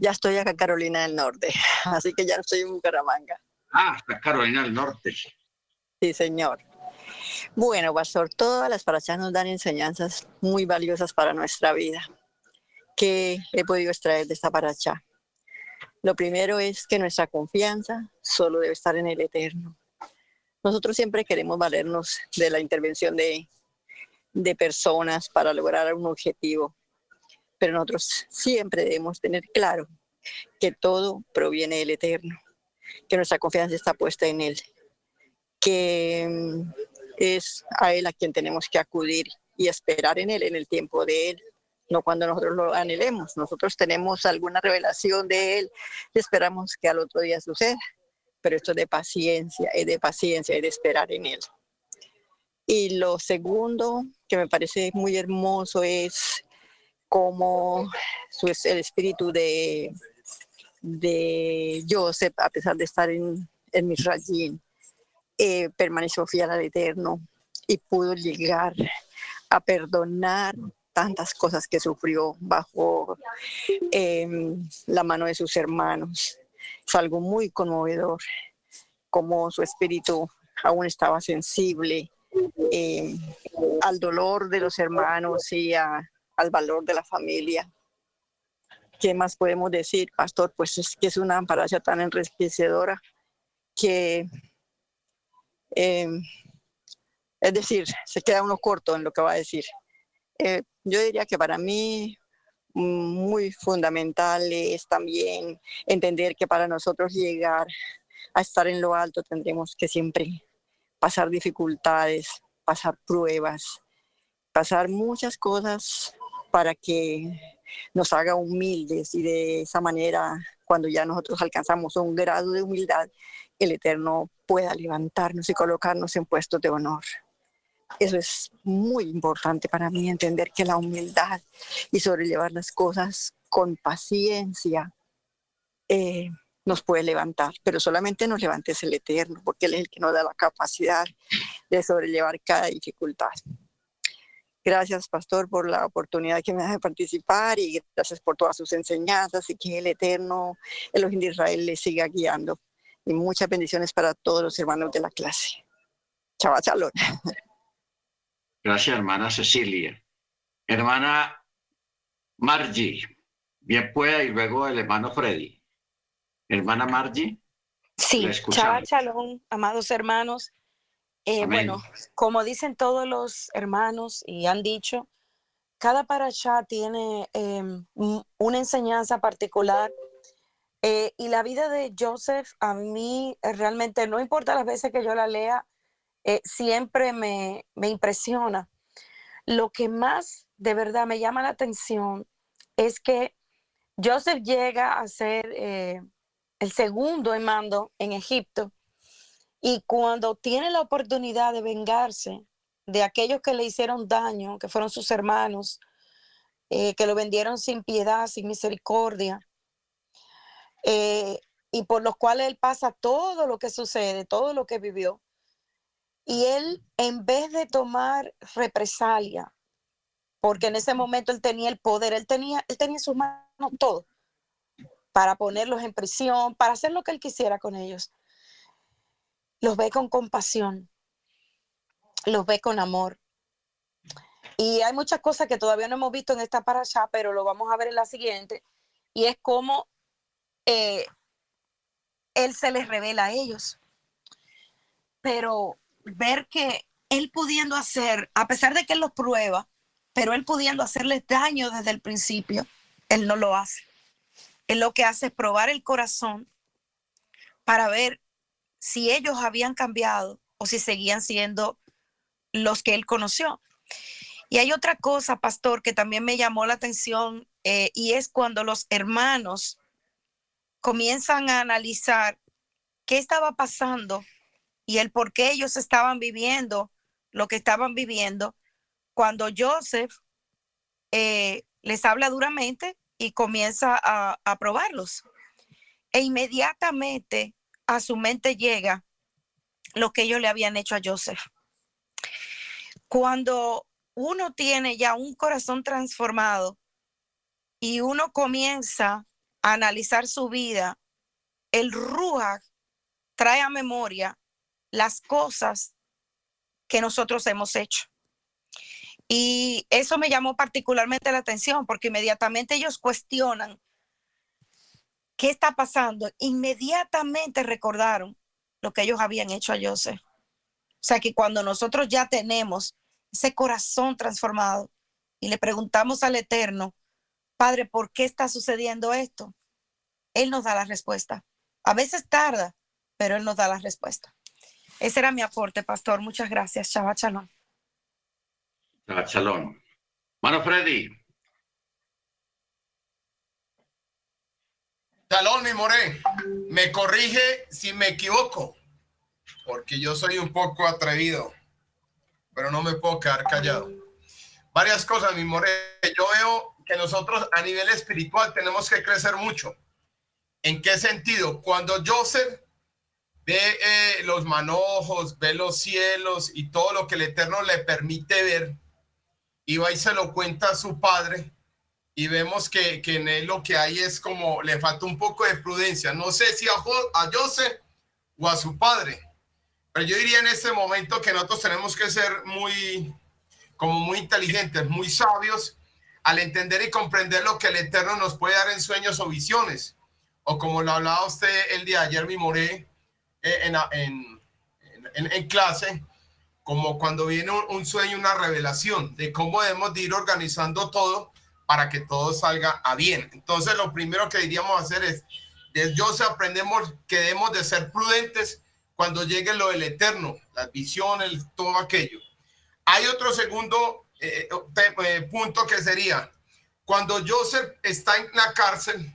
Ya estoy acá en Carolina del Norte, así que ya no estoy en Bucaramanga. Ah, está Carolina del Norte. Sí, señor. Bueno, pastor, todas las parachas nos dan enseñanzas muy valiosas para nuestra vida. ¿Qué he podido extraer de esta paracha? Lo primero es que nuestra confianza solo debe estar en el Eterno. Nosotros siempre queremos valernos de la intervención de de personas para lograr un objetivo. Pero nosotros siempre debemos tener claro que todo proviene del Eterno, que nuestra confianza está puesta en Él, que mm, es a Él a quien tenemos que acudir y esperar en Él, en el tiempo de Él, no cuando nosotros lo anhelemos. Nosotros tenemos alguna revelación de Él y esperamos que al otro día suceda, pero esto es de paciencia, es de paciencia, y de esperar en Él. Y lo segundo que me parece muy hermoso es cómo el espíritu de, de Joseph, a pesar de estar en, en Misrayim, eh, permaneció fiel al Eterno y pudo llegar a perdonar tantas cosas que sufrió bajo em, la mano de sus hermanos. Es algo muy conmovedor, como su espíritu aún estaba sensible eh, al dolor de los hermanos y al valor de la familia. ¿Qué más podemos decir, pastor? Pues es que es una amparacia tan enriquecedora que, eh, es decir, se queda uno corto en lo que va a decir. Eh, yo diría que para mí muy fundamental es también entender que para nosotros llegar a estar en lo alto tendremos que siempre pasar dificultades, pasar pruebas, pasar muchas cosas para que nos haga humildes y de esa manera, cuando ya nosotros alcanzamos un grado de humildad, el Eterno pueda levantarnos y colocarnos en puestos de honor. Eso es muy importante para mí, entender que la humildad y sobrellevar las cosas con paciencia eh, nos puede levantar, pero solamente nos levantes el Eterno, porque Él es el que nos da la capacidad de sobrellevar cada dificultad. Gracias, pastor, por la oportunidad que me da de participar y gracias por todas sus enseñanzas y que el Eterno, el de Israel, le siga guiando. Y muchas bendiciones para todos los hermanos de la clase. Chava chalón. Gracias, hermana Cecilia. Hermana Margie, bien pueda, y luego el hermano Freddy. Hermana Margie. Sí, chava chalón, amados hermanos. Eh, bueno, como dicen todos los hermanos y han dicho, cada parashá tiene em, una enseñanza particular eh, y la vida de Joseph a mí eh, realmente no importa las veces que yo la lea, siempre me, me, impresiona. Lo que más de verdad me llama la atención es que Joseph llega a ser el segundo en mando en Egipto y cuando tiene la oportunidad de vengarse de aquellos que le hicieron daño, que fueron sus hermanos, eh, que lo vendieron sin piedad, sin misericordia, eh, y por los cuales él pasa todo lo que sucede, todo lo que vivió. Y él, en vez de tomar represalia, porque en ese momento él tenía el poder, él tenía, él tenía en sus manos todo para ponerlos en prisión, para hacer lo que él quisiera con ellos los ve con compasión, los ve con amor. Y hay muchas cosas que todavía no hemos visto en esta allá, pero lo vamos a ver en la siguiente. Y es como eh, Él se les revela a ellos. Pero ver que Él pudiendo hacer, a pesar de que Él los prueba, pero Él pudiendo hacerles daño desde el principio, Él no lo hace. Él lo que hace es probar el corazón para ver si ellos habían cambiado o si seguían siendo los que él conoció. Y hay otra cosa, pastor, que también me llamó la atención eh, y es cuando los hermanos comienzan a analizar qué estaba pasando y el por qué ellos estaban viviendo lo que estaban viviendo, cuando Joseph eh, les habla duramente y comienza a, a probarlos. E inmediatamente a su mente llega lo que ellos le habían hecho a Joseph. Cuando uno tiene ya un corazón transformado y uno comienza a analizar su vida, el Ruach trae a memoria las cosas que nosotros hemos hecho. Y eso me llamó particularmente la atención porque inmediatamente ellos cuestionan ¿qué está pasando? Inmediatamente recordaron lo que ellos habían hecho a Joseph. O sea que cuando nosotros ya tenemos ese corazón transformado y le preguntamos al Eterno, Padre, ¿por qué está sucediendo esto? Él nos da la respuesta. A veces tarda, pero Él nos da la respuesta. Ese era mi aporte, pastor. Muchas gracias. Chava Chalón. Chava Chalón. Mano Freddy, Talón, mi more, me corrige si me equivoco, porque yo soy un poco atrevido, pero no me puedo quedar callado. Varias cosas, mi more. Yo veo que nosotros a nivel espiritual tenemos que crecer mucho. ¿En qué sentido? Cuando Joseph ve eh, los manojos, ve los cielos y todo lo que el Eterno le permite ver, y va y se lo cuenta a su padre, y vemos que, que, en él lo que hay es como le falta un poco de prudencia. No sé si a, a o a su padre, pero yo diría en este momento que nosotros tenemos que ser muy, como muy inteligentes, muy sabios al entender y comprender lo que el Eterno nos puede dar en sueños o visiones. O como lo hablaba usted el día de ayer, mi moré, en, en, en, en, clase, como cuando viene un, un sueño, una revelación de cómo debemos de ir organizando todo para que todo salga a bien. Entonces, lo primero que diríamos hacer es, desde Dios aprendemos que debemos de ser prudentes cuando llegue lo del eterno, las visiones, todo aquello. Hay otro segundo eh, eh, punto que sería, cuando Joseph está en la cárcel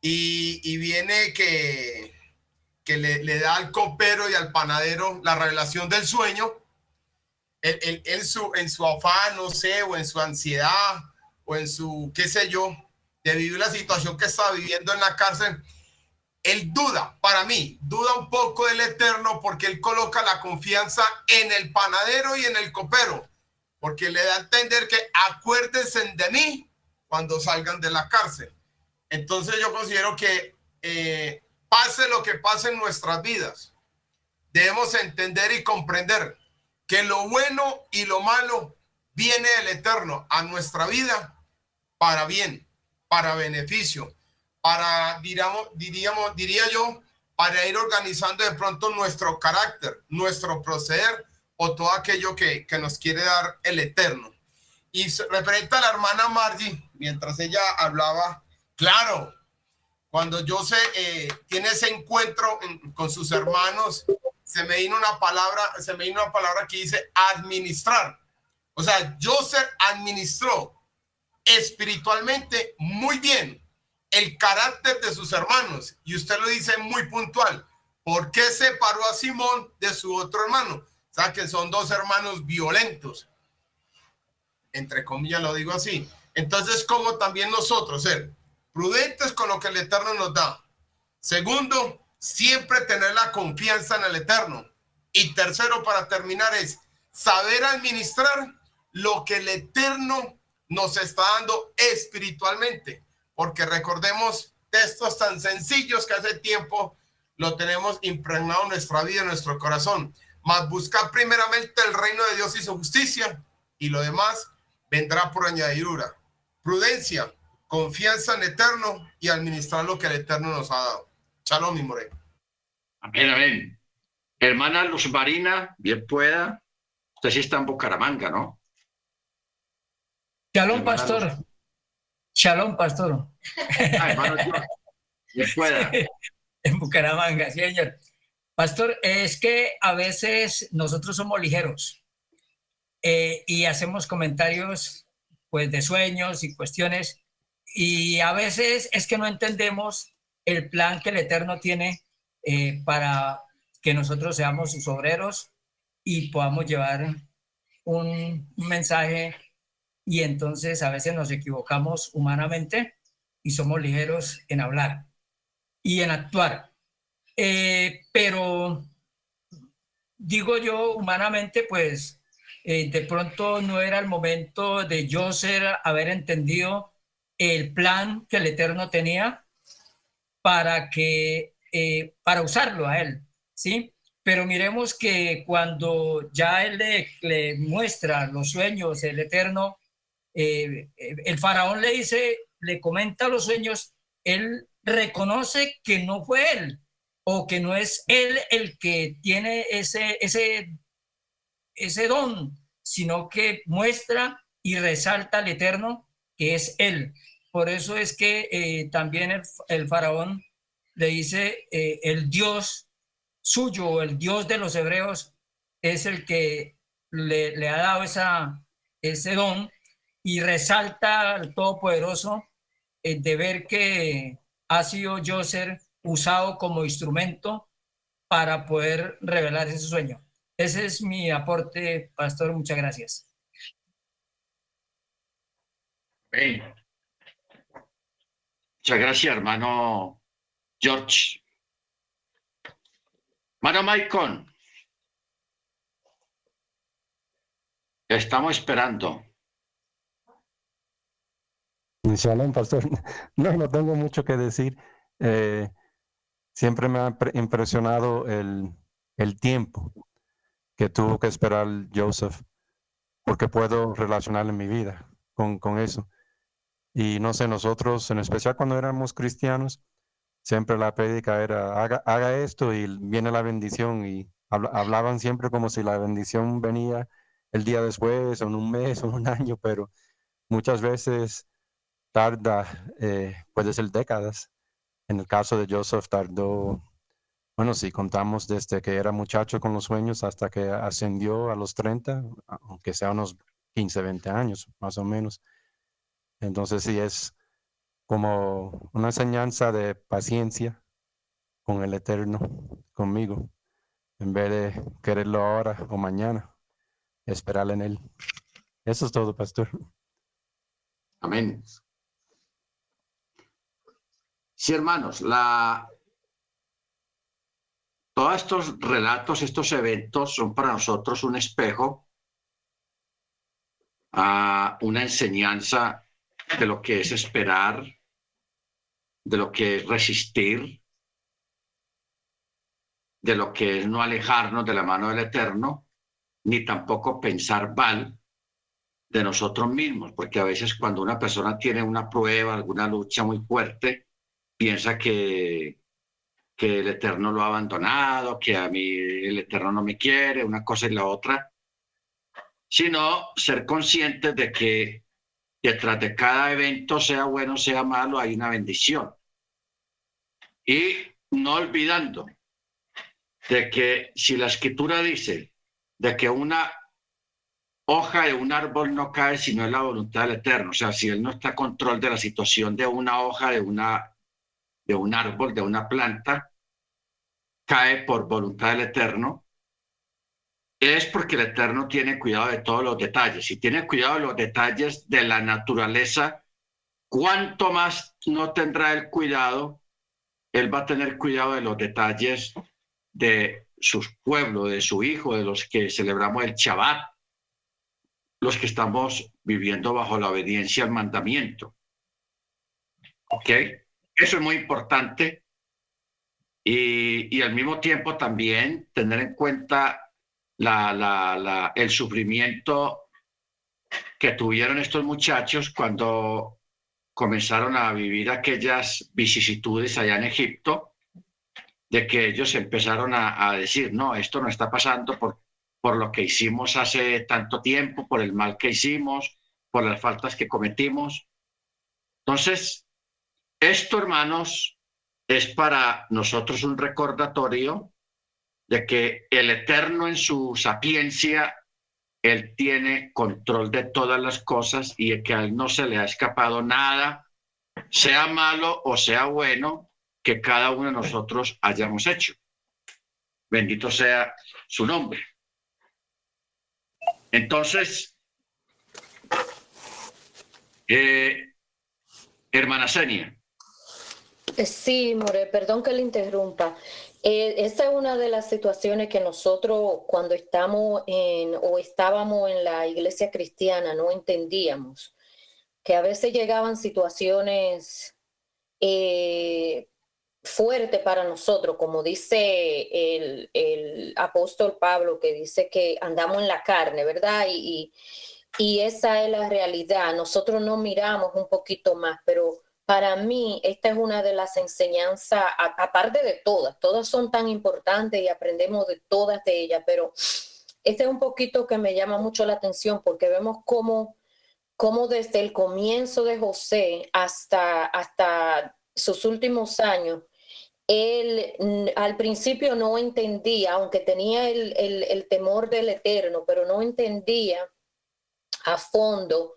y, y viene que, que le, da al copero y al panadero la revelación del sueño, él, su, en su afán, no sé, o en su ansiedad, o en su, qué sé yo, de vivir la situación que está viviendo en la cárcel, él duda, para mí, duda un poco del eterno porque él coloca la confianza en el panadero y en el copero, porque le da a entender que acuérdense de mí cuando salgan de la cárcel. Entonces yo considero que eh, pase lo que pase en nuestras vidas, debemos entender y comprender que lo bueno y lo malo viene del eterno a nuestra vida para bien, para beneficio para, diríamos, diríamos, diría yo, para ir organizando de pronto nuestro carácter, nuestro proceder o todo aquello que, que nos quiere dar el Eterno. Y referente a la hermana Margie, mientras ella hablaba, claro, cuando yo sé, eh, tiene ese encuentro con sus hermanos, se me vino una palabra, se me vino una palabra que dice administrar. O sea, Joseph administró espiritualmente muy bien el carácter de sus hermanos. Y usted lo dice muy puntual. ¿Por qué separó a Simón de su otro hermano? O sea, que son dos hermanos violentos. Entre comillas lo digo así. Entonces, como también nosotros ser prudentes con lo que el Eterno nos da. Segundo, siempre tener la confianza en el Eterno. Y tercero, para terminar, es saber administrar lo que el Eterno nos está dando espiritualmente porque recordemos textos tan sencillos que hace tiempo lo tenemos impregnado en nuestra vida, en nuestro corazón. Mas buscar primeramente el reino de Dios y su justicia, y lo demás vendrá por añadidura. Prudencia, confianza en eterno y administrar lo que el eterno nos ha dado. Shalom, mi more. Amén, amén. Hermana Luz Marina, bien pueda. Usted sí está en Bucaramanga, ¿no? Shalom, pastor. Shalom, pastor. en Bucaramanga, señor. Pastor, es que a veces nosotros somos ligeros eh, y hacemos comentarios pues de sueños y cuestiones y a veces es que no entendemos el plan que el Eterno tiene eh, para que nosotros seamos sus obreros y podamos llevar un mensaje y entonces a veces nos equivocamos humanamente y somos ligeros en hablar y en actuar. Eh, pero digo yo humanamente, pues eh, de pronto no era el momento de yo ser, haber entendido el plan que el Eterno tenía para que, eh, para usarlo a él, ¿sí? Pero miremos que cuando ya él le, muestra los sueños, el Eterno, eh, el faraón le dice, le comenta los sueños, él reconoce que no fue él o que no es él el que tiene ese, ese, ese don, sino que muestra y resalta al Eterno es él. Por eso es que eh, también el, faraón le dice, eh, el Dios suyo, el Dios de los hebreos, es el que le, ha dado esa, ese don y resalta al Todopoderoso eh, de ver que ha sido Joser usado como instrumento para poder revelar ese sueño. Ese es mi aporte, pastor. Muchas gracias. Muchas gracias, hermano George. Hermano Maicon. Estamos esperando. Shalom, pastor. No, no tengo mucho que decir. Eh, siempre me ha impresionado el, el, tiempo que tuvo que esperar Joseph, porque puedo relacionar en mi vida con, con, eso. Y no sé, nosotros, en especial cuando éramos cristianos, siempre la prédica era, haga, haga esto y viene la bendición. Y hablaban siempre como si la bendición venía el día después, o en un mes, o en un año, pero muchas veces tarda, eh, puede ser décadas. En el caso de Joseph tardó, bueno, si contamos desde que era muchacho con los sueños hasta que ascendió a los 30, aunque sea unos 15, 20 años más o menos. Entonces sí es como una enseñanza de paciencia con el Eterno, conmigo, en vez de quererlo ahora o mañana. esperar en Él. Eso es todo, pastor. Amén. Sí, hermanos, la... todos estos relatos, estos eventos son para nosotros un espejo, a una enseñanza de lo que es esperar, de lo que es resistir, de lo que es no alejarnos de la mano del Eterno, ni tampoco pensar mal de nosotros mismos, porque a veces cuando una persona tiene una prueba, alguna lucha muy fuerte, piensa que, que el Eterno lo ha abandonado, que a mí el Eterno no me quiere, una cosa y la otra, sino ser conscientes de que detrás de cada evento, sea bueno, sea malo, hay una bendición. Y no olvidando de que si la escritura dice de que una hoja de un árbol no cae si no es la voluntad del Eterno, o sea, si Él no está a control de la situación de una hoja de una de un árbol, de una planta, cae por voluntad del Eterno, es porque el Eterno tiene cuidado de todos los detalles. Si tiene cuidado de los detalles de la naturaleza, cuánto más no tendrá el cuidado, Él va a tener cuidado de los detalles de su pueblo, de su hijo, de los que celebramos el Shabbat, los que estamos viviendo bajo la obediencia al mandamiento. ¿Ok? Eso es muy importante. Y, al mismo tiempo también tener en cuenta la, el sufrimiento que tuvieron estos muchachos cuando comenzaron a vivir aquellas vicisitudes allá en Egipto, de que ellos empezaron a, a, decir, no, esto no está pasando por, por lo que hicimos hace tanto tiempo, por el mal que hicimos, por las faltas que cometimos. Entonces, esto, hermanos, es para nosotros un recordatorio de que el Eterno en su sapiencia, Él tiene control de todas las cosas y que a Él no se le ha escapado nada, sea malo o sea bueno, que cada uno de nosotros hayamos hecho. Bendito sea su nombre. Entonces, eh, hermana Senia, eh, sí, More, perdón que le interrumpa. Eh, esa es una de las situaciones que nosotros cuando estamos en o estábamos en la iglesia cristiana no entendíamos, que a veces llegaban situaciones eh, fuertes para nosotros, como dice el, apóstol Pablo, que dice que andamos en la carne, ¿verdad? Y esa es la realidad. Nosotros no miramos un poquito más, pero para mí esta es una de las enseñanzas, aparte de todas, todas son tan importantes y aprendemos de todas de ellas, pero este es un poquito que me llama mucho la atención porque vemos cómo, cómo desde el comienzo de José hasta, hasta sus últimos años, él al principio no entendía, aunque tenía el, el temor del eterno, pero no entendía a fondo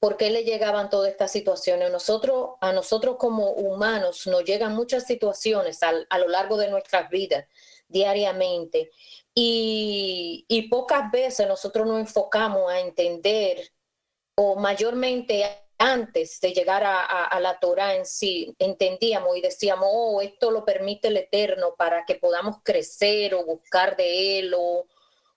por qué le llegaban todas estas situaciones. Nosotros, a nosotros como humanos nos llegan muchas situaciones a lo largo de nuestras vidas diariamente y, pocas veces nosotros nos enfocamos a entender o mayormente antes de llegar a, la Torah en sí, entendíamos y decíamos, oh, esto lo permite el Eterno para que podamos crecer o buscar de Él o,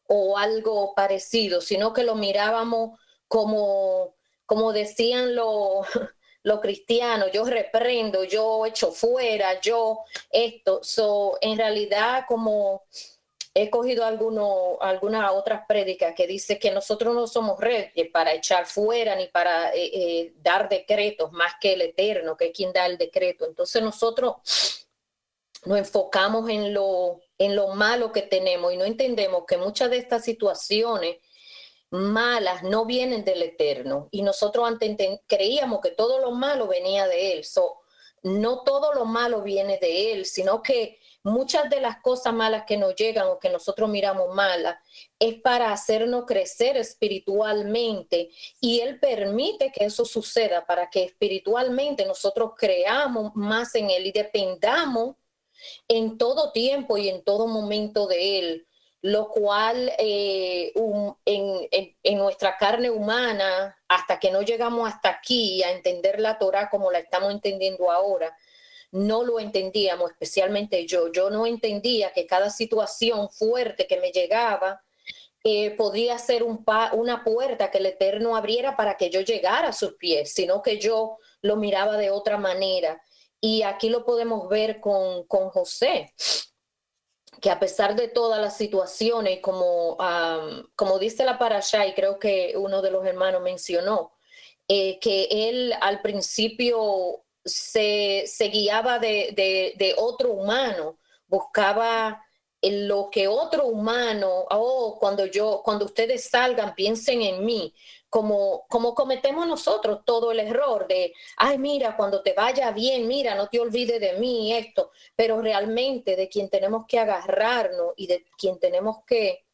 o algo parecido, sino que lo mirábamos como como decían los lo cristianos, yo reprendo, yo echo fuera, yo esto. So, en realidad, como he cogido algunas otras prédicas que dice que nosotros no somos reyes para echar fuera ni para eh, eh, dar decretos más que el Eterno, que es quien da el decreto. Entonces nosotros nos enfocamos en lo, en lo malo que tenemos y no entendemos que muchas de estas situaciones malas no vienen del Eterno. Y nosotros antes creíamos que todo lo malo venía de Él. So, no todo lo malo viene de Él, sino que muchas de las cosas malas que nos llegan o que nosotros miramos malas es para hacernos crecer espiritualmente y Él permite que eso suceda para que espiritualmente nosotros creamos más en Él y dependamos en todo tiempo y en todo momento de Él lo cual eh, en, nuestra carne humana, hasta que no llegamos hasta aquí a entender la Torah como la estamos entendiendo ahora, no lo entendíamos, especialmente yo. Yo no entendía que cada situación fuerte que me llegaba eh, podía ser un una puerta que el Eterno abriera para que yo llegara a sus pies, sino que yo lo miraba de otra manera. Y aquí lo podemos ver con, con José que a pesar de todas las situaciones, como, como dice la parasha, y creo que uno de los hermanos mencionó, eh, que él al principio se, guiaba de, otro humano, buscaba lo que otro humano, oh, cuando yo, cuando ustedes salgan, piensen en mí, como, como cometemos nosotros todo el error de, ay, mira, cuando te vaya bien, mira, no te olvides de mí, esto, pero realmente de quien tenemos que agarrarnos y de quien tenemos que,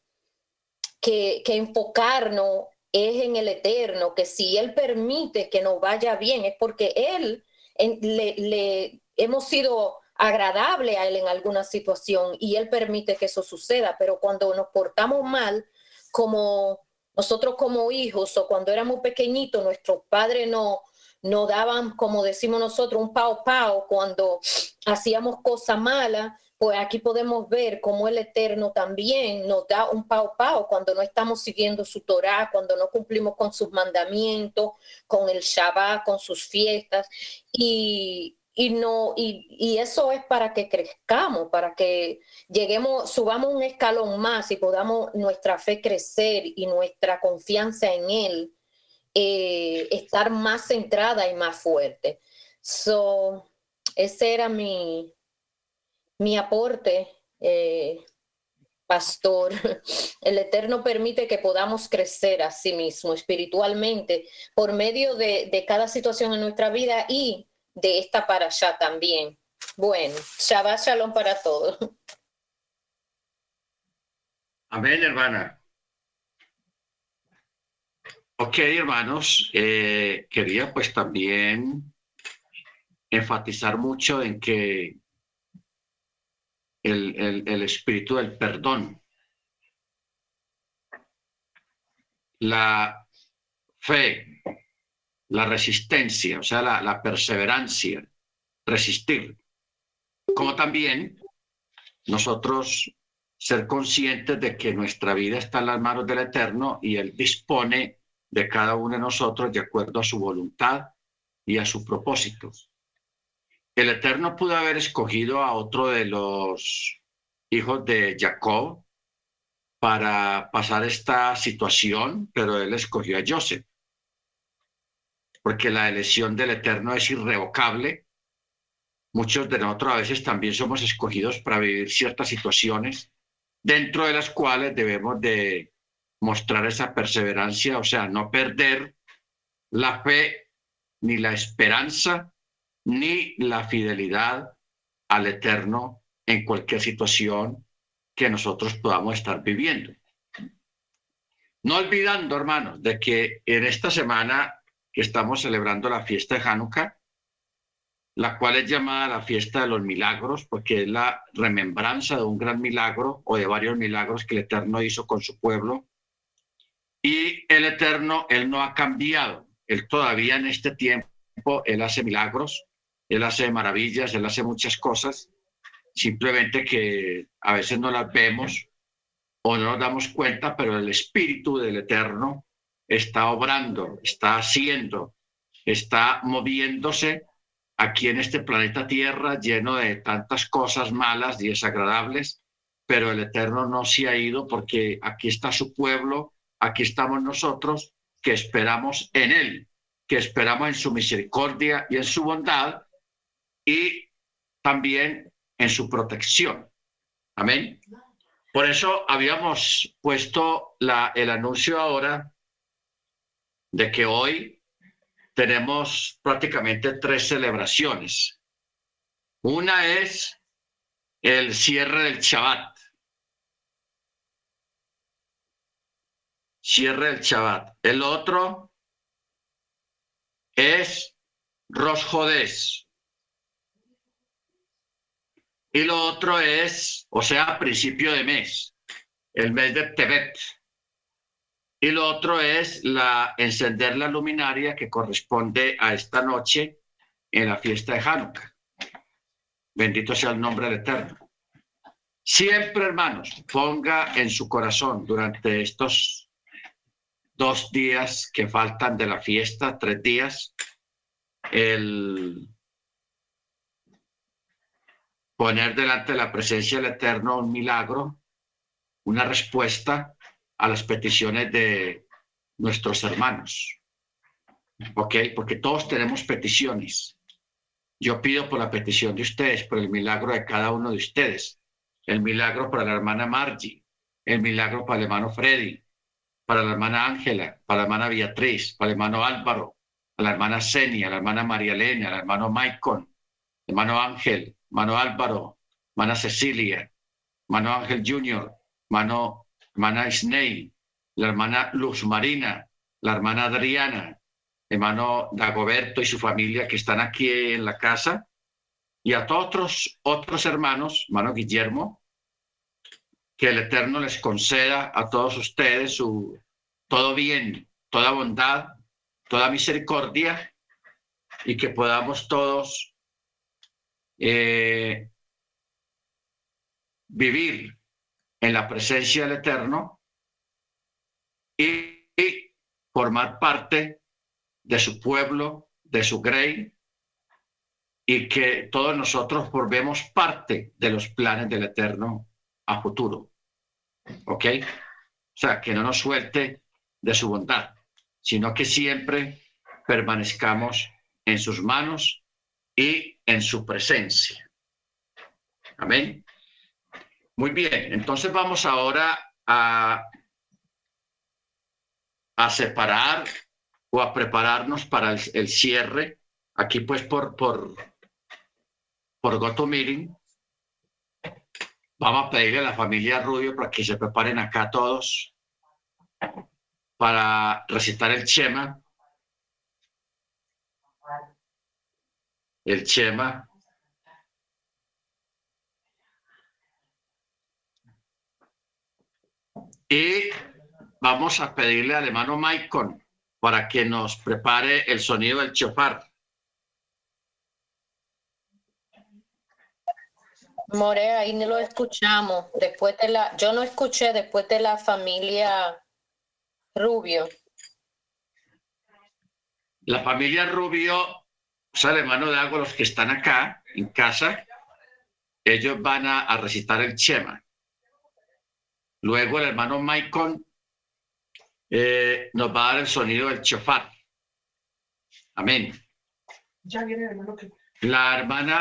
que, enfocarnos es en el eterno, que si Él permite que nos vaya bien es porque Él le, le hemos sido agradable a Él en alguna situación y Él permite que eso suceda, pero cuando nos portamos mal, como nosotros como hijos o cuando éramos pequeñitos, nuestros padres no, no daban, como decimos nosotros, un pao pao cuando hacíamos cosas malas, pues aquí podemos ver cómo el Eterno también nos da un pao pao cuando no estamos siguiendo su Torah, cuando no cumplimos con sus mandamientos, con el Shabbat, con sus fiestas. Y, y no y, eso es para que crezcamos para que lleguemos subamos un escalón más y podamos nuestra fe crecer y nuestra confianza en él eh, estar más centrada y más fuerte. So ese era mi mi aporte eh, pastor. El eterno permite que podamos crecer a sí mismo espiritualmente por medio de, de cada situación en nuestra vida y de esta para allá también. Bueno, Shabbat Shalom para todos. Amén, hermana. Ok, hermanos, eh, quería pues también enfatizar mucho en que el, el espíritu del perdón, la fe, la resistencia, o sea, la, perseverancia, resistir, como también nosotros ser conscientes de que nuestra vida está en las manos del Eterno y Él dispone de cada uno de nosotros de acuerdo a su voluntad y a su propósito. El Eterno pudo haber escogido a otro de los hijos de Jacob para pasar esta situación, pero Él escogió a Joseph porque la elección del Eterno es irrevocable. Muchos de nosotros a veces también somos escogidos para vivir ciertas situaciones dentro de las cuales debemos de mostrar esa perseverancia, o sea, no perder la fe, ni la esperanza, ni la fidelidad al Eterno en cualquier situación que nosotros podamos estar viviendo. No olvidando, hermanos, de que en esta semana que estamos celebrando la fiesta de Hanukkah, la cual es llamada la fiesta de los milagros, porque es la remembranza de un gran milagro o de varios milagros que el Eterno hizo con su pueblo. Y el Eterno, Él no ha cambiado. Él todavía en este tiempo, Él hace milagros, Él hace maravillas, Él hace muchas cosas, simplemente que a veces no las vemos o no nos damos cuenta, pero el Espíritu del Eterno está obrando, está haciendo, está moviéndose aquí en este planeta Tierra lleno de tantas cosas malas y desagradables, pero el Eterno no se ha ido porque aquí está su pueblo, aquí estamos nosotros que esperamos en Él, que esperamos en su misericordia y en su bondad y también en su protección. Amén. Por eso habíamos puesto el anuncio ahora de que hoy tenemos prácticamente tres celebraciones. Una es el cierre del Shabbat. Cierre del Shabbat. El otro es Rosh Jodés. Y lo otro es, o sea, principio de mes. el mes de Tebet. Y lo otro es encender la luminaria que corresponde a esta noche en la fiesta de Hanukkah. Bendito sea el nombre del Eterno. Siempre, hermanos, ponga en su corazón durante estos dos días que faltan de la fiesta, tres días, el poner delante de la presencia del Eterno un milagro, una respuesta a las peticiones de nuestros hermanos. ¿Ok? Porque todos tenemos peticiones. Yo pido por la petición de ustedes, por el milagro de cada uno de ustedes. El milagro para la hermana Margie, el milagro para el hermano Freddy, para la hermana Ángela, para la hermana Beatriz, para el hermano Álvaro, a la hermana Senia, la hermana María Elena, al hermano Maicon, hermano Ángel, hermano Álvaro, hermana Cecilia, hermano Ángel Junior, hermano, hermana Isnei, la hermana Luz Marina, la hermana Adriana, hermano Dagoberto y su familia que están aquí en la casa, y a todos otros, otros hermanos, hermano Guillermo, que el Eterno les conceda a todos ustedes su todo bien, toda bondad, toda misericordia, y que podamos todos eh, vivir en la presencia del Eterno y formar parte de su pueblo, de su grey, y que todos nosotros volvemos parte de los planes del Eterno a futuro. ¿Ok? O sea, que no nos suelte de su bondad, sino que siempre permanezcamos en sus manos y en su presencia. Amén. Muy bien, entonces vamos ahora a, a separar o a prepararnos para el, cierre. Aquí pues por, por, por Goto Meeting. Vamos a pedirle a la familia Rubio para que se preparen acá todos para recitar el Chema. El Chema. Y vamos a pedirle al hermano Maicon para que nos prepare el sonido del chofar. More, ahí no lo escuchamos. Después de la, yo no escuché después de la familia Rubio. La familia Rubio, o sea, el hermano de agua, los que están acá en casa, ellos van a, recitar el Chema. Luego el hermano Maicon eh, nos va a dar el sonido del chofar. Amén. Ya viene La hermana